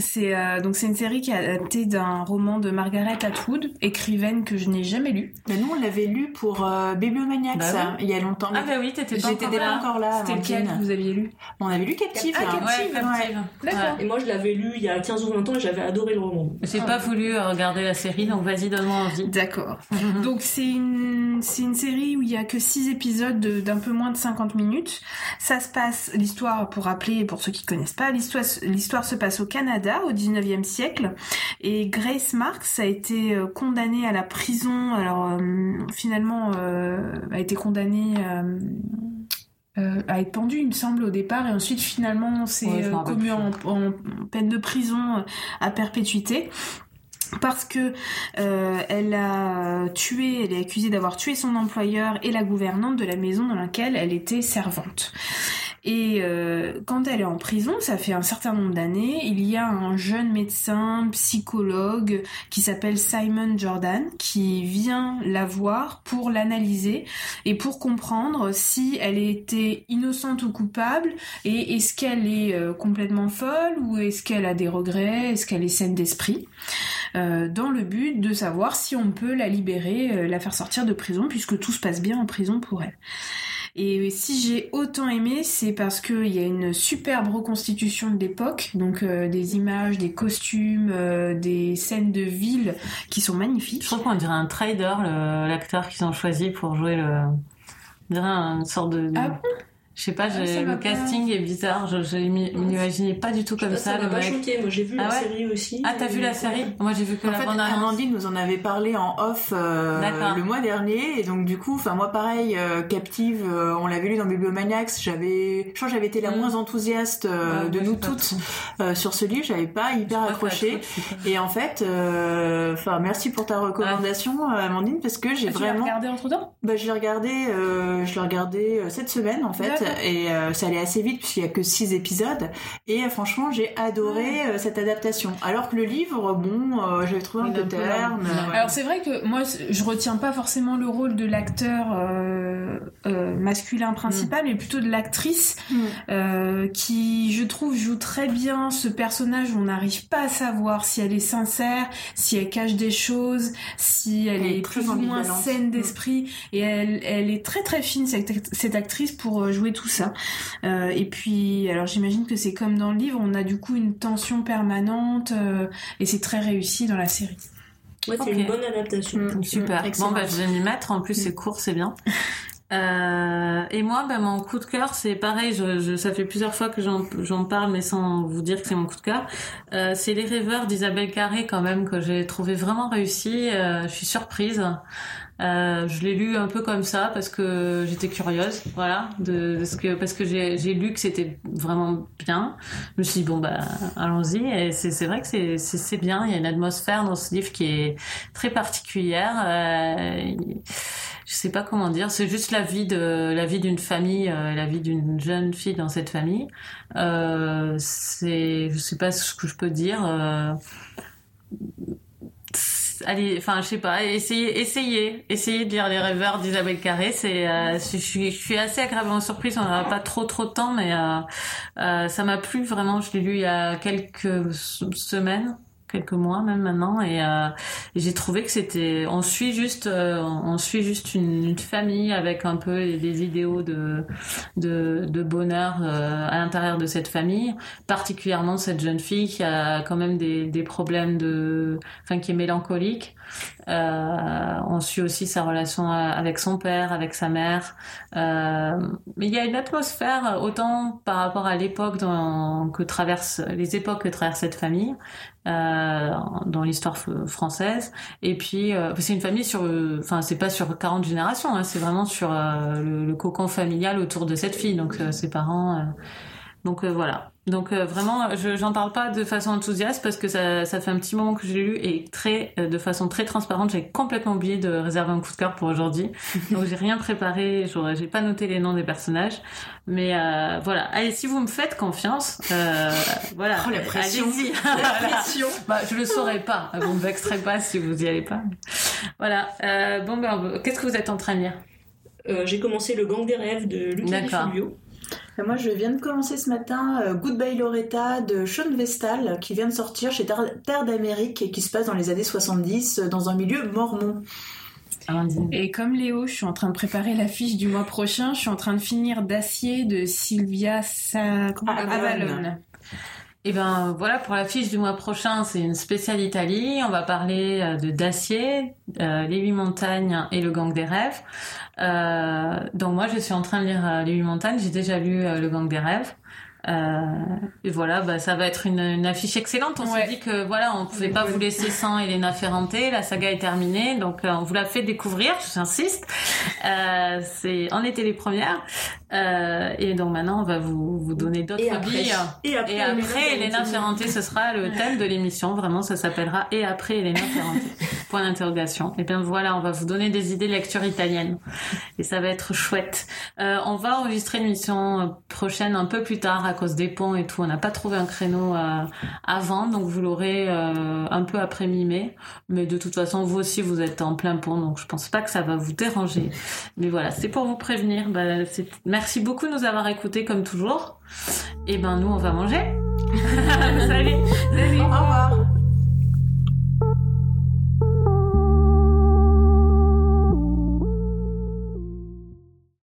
C'est euh, donc c'est une série qui a adapté d'un roman de Margaret Atwood, écrivaine que je n'ai jamais lu. Mais nous on l'avait lu pour euh, Bibliomaniacs bah il y a longtemps. Ah bah oui, t'étais pas J'étais pas encore là. C'était lequel que vous aviez lu On avait lu Captive. Ah, Captive, Captive. D'accord. Et moi je l'avais lu il y a 15 ou 20 ans et j'avais adoré le roman. J'ai pas voulu regarder la série donc vas-y donne-moi envie. D'accord. donc c'est une c'est une série où il y a que 6 épisodes d'un peu moins de 50 minutes. Ça se passe l'histoire pour rappeler pour ceux qui connaissent pas l'histoire l'histoire se passe au Canada au 19e siècle. Et Grace Marks a été euh, condamnée à la prison. Alors euh, finalement, euh, a été condamnée. à être pendue, il me semble, au départ, et ensuite, finalement, c'est commu en, peine de prison à perpétuité parce que elle a tué, elle est accusée d'avoir tué son employeur et la gouvernante de la maison dans laquelle elle était servante. Et euh, quand elle est en prison, ça fait un certain nombre d'années, il y a un jeune médecin, psychologue, qui s'appelle Simon Jordan, qui vient la voir pour l'analyser et pour comprendre si elle était innocente ou coupable et est-ce qu'elle est euh, complètement folle ou est-ce qu'elle a des regrets, est-ce qu'elle est saine d'esprit, euh, dans le but de savoir si on peut la libérer, la faire sortir de prison, puisque tout se passe bien en prison pour elle. Et si j'ai autant aimé, c'est parce qu'il y a une superbe reconstitution de l'époque, donc euh, des images, des costumes, euh, des scènes de ville qui sont magnifiques. Je trouve qu'on dirait un trader, l'acteur qu'ils ont choisi pour jouer le... On dirait une sorte de... Ah je sais pas, ah, le casting est bizarre. Je, je m'imaginais pas du tout comme ça. Ça m'a pas choqué. Moi, j'ai vu ah la série aussi. Ah, t'as vu la série? Moi, j'ai vu que en la fait, bande Amandine nous en avait parlé en off euh, le mois dernier, et donc du coup, enfin moi pareil, euh, Captive, euh, on l'avait lu dans Bibliomaniacs. J'avais, je crois, que j'avais été la mm. moins enthousiaste de nous toutes sur ce livre. J'avais pas hyper accroché. Et en fait, enfin merci pour ta recommandation, Amandine, parce que j'ai ah, vraiment. Tu l'as regardé entre temps Bah, je l'ai regardé, je l'ai regardé cette semaine en fait et euh, ça allait assez vite puisqu'il y a que six épisodes et euh, franchement j'ai adoré euh, cette adaptation alors que le livre bon j'avais trouvé un peu terne alors c'est vrai que moi je retiens pas forcément le rôle de l'acteur euh, masculin principal, mais plutôt de l'actrice Mm. euh, qui, je trouve, joue très bien ce personnage. où On n'arrive pas à savoir si elle est sincère, si elle cache des choses, si elle, Elle est plus ou moins saine Mm. d'esprit. Et elle, elle est très très fine cette, cette actrice pour euh, jouer tout ça. Euh, et puis, alors j'imagine que c'est comme dans le livre, on a du coup une tension permanente euh, et c'est très réussi dans la série. Ouais, c'est une bonne adaptation. Mm. Super. Excellent. Bon, bah, je vais m'y mettre. En plus, c'est court, c'est bien. Euh, et moi, bah, mon coup de cœur, c'est pareil. Je, je, ça fait plusieurs fois que j'en j'en parle, mais sans vous dire que c'est mon coup de cœur. Euh, c'est Les Rêveurs d'Isabelle Carré, quand même, que j'ai trouvé vraiment réussi. Euh, je suis surprise. Euh, je l'ai lu un peu comme ça parce que j'étais curieuse, voilà, parce que j'ai lu que c'était vraiment bien. Je me suis dit bon bah allons-y et c'est vrai que c'est bien. Il y a une atmosphère dans ce livre qui est très particulière. Euh, je sais pas comment dire. C'est juste la vie de la vie d'une famille, euh, la vie d'une jeune fille dans cette famille. Euh, c'est je sais pas ce que je peux dire. Allez, enfin, je sais pas, essayez, essayez, essayez de lire Les Rêveurs d'Isabelle Carré. C'est, euh, je, suis, je suis assez agréablement surprise. On n'a pas trop, trop de temps, mais euh, euh, ça m'a plu vraiment. Je l'ai lu il y a quelques semaines, quelques mois même maintenant, et, euh, j'ai trouvé que c'était, on suit juste, euh, on suit juste une, une famille avec un peu des idéaux de, de, de bonheur euh, à l'intérieur de cette famille, particulièrement cette jeune fille qui a quand même des, des problèmes de, enfin qui est mélancolique. Euh, on suit aussi sa relation avec son père, avec sa mère. Euh, mais il y a une atmosphère autant par rapport à l'époque que traverse les époques que traverse cette famille euh, dans l'histoire française. Et puis euh, c'est une famille sur, euh, enfin c'est pas sur 40 générations, hein, c'est vraiment sur euh, le, le cocon familial autour de cette fille. Donc euh, ses parents. Donc euh, voilà. Donc euh, vraiment, je j'en parle pas de façon enthousiaste parce que ça, ça fait un petit moment que j'ai lu et très euh, de façon très transparente. J'ai complètement oublié de réserver un coup de cœur pour aujourd'hui. Donc j'ai rien préparé. J'ai pas noté les noms des personnages. Mais euh, voilà. Allez, si vous me faites confiance, euh, voilà. Oh, la pression. Allez-y. Bah, je le saurais pas. Vous me vexerez pas si vous y allez pas. Voilà. Euh, bon ben, qu'est-ce que vous êtes en train de lire? Euh, J'ai commencé Le Gang des rêves de Luca Di D'accord. Fulvio. Et Moi, je viens de commencer ce matin euh, Goodbye Loretta de Sean Vestal, qui vient de sortir chez Terre Terre d'Amérique et qui se passe dans les années 70 euh, dans un milieu mormon. Et comme Léo, je suis en train de préparer l'affiche du mois prochain. Je suis en train de finir D'acier de Sylvia Sa... Ah, Avalon. Et ben voilà pour la fiche du mois prochain, c'est une spéciale Italie. On va parler euh, de Dacier, euh, les huit montagnes et le gang des rêves. Euh, donc moi je suis en train de lire euh, les huit montagnes. J'ai déjà lu euh, le gang des rêves. Euh, et voilà, bah, ça va être une, une affiche excellente. On Ouais. s'est dit que voilà, on pouvait pas vous laisser sans Elena Ferrante. La saga est terminée, donc on vous l'a fait découvrir. J'insiste. Euh, c'est, on était les premières. Euh, et donc maintenant, on va vous vous donner d'autres billes. Et après, Et après, Elena Ferrante, ce sera le thème de l'émission. Vraiment, ça s'appellera Et après Elena Ferrante. Point d'interrogation. Et bien voilà, on va vous donner des idées de lecture italienne. Et ça va être chouette. Euh, on va enregistrer l'émission euh, prochaine un peu plus tard à cause des ponts et tout. On n'a pas trouvé un créneau euh, avant, donc vous l'aurez un peu après mi-mai. Mais de toute façon, vous aussi, vous êtes en plein pont, donc je pense pas que ça va vous déranger. Mais voilà, c'est pour vous prévenir. Bah, c'est- Merci beaucoup de nous avoir écoutés comme toujours. Et ben nous, on va manger. Salut. Salut. Au revoir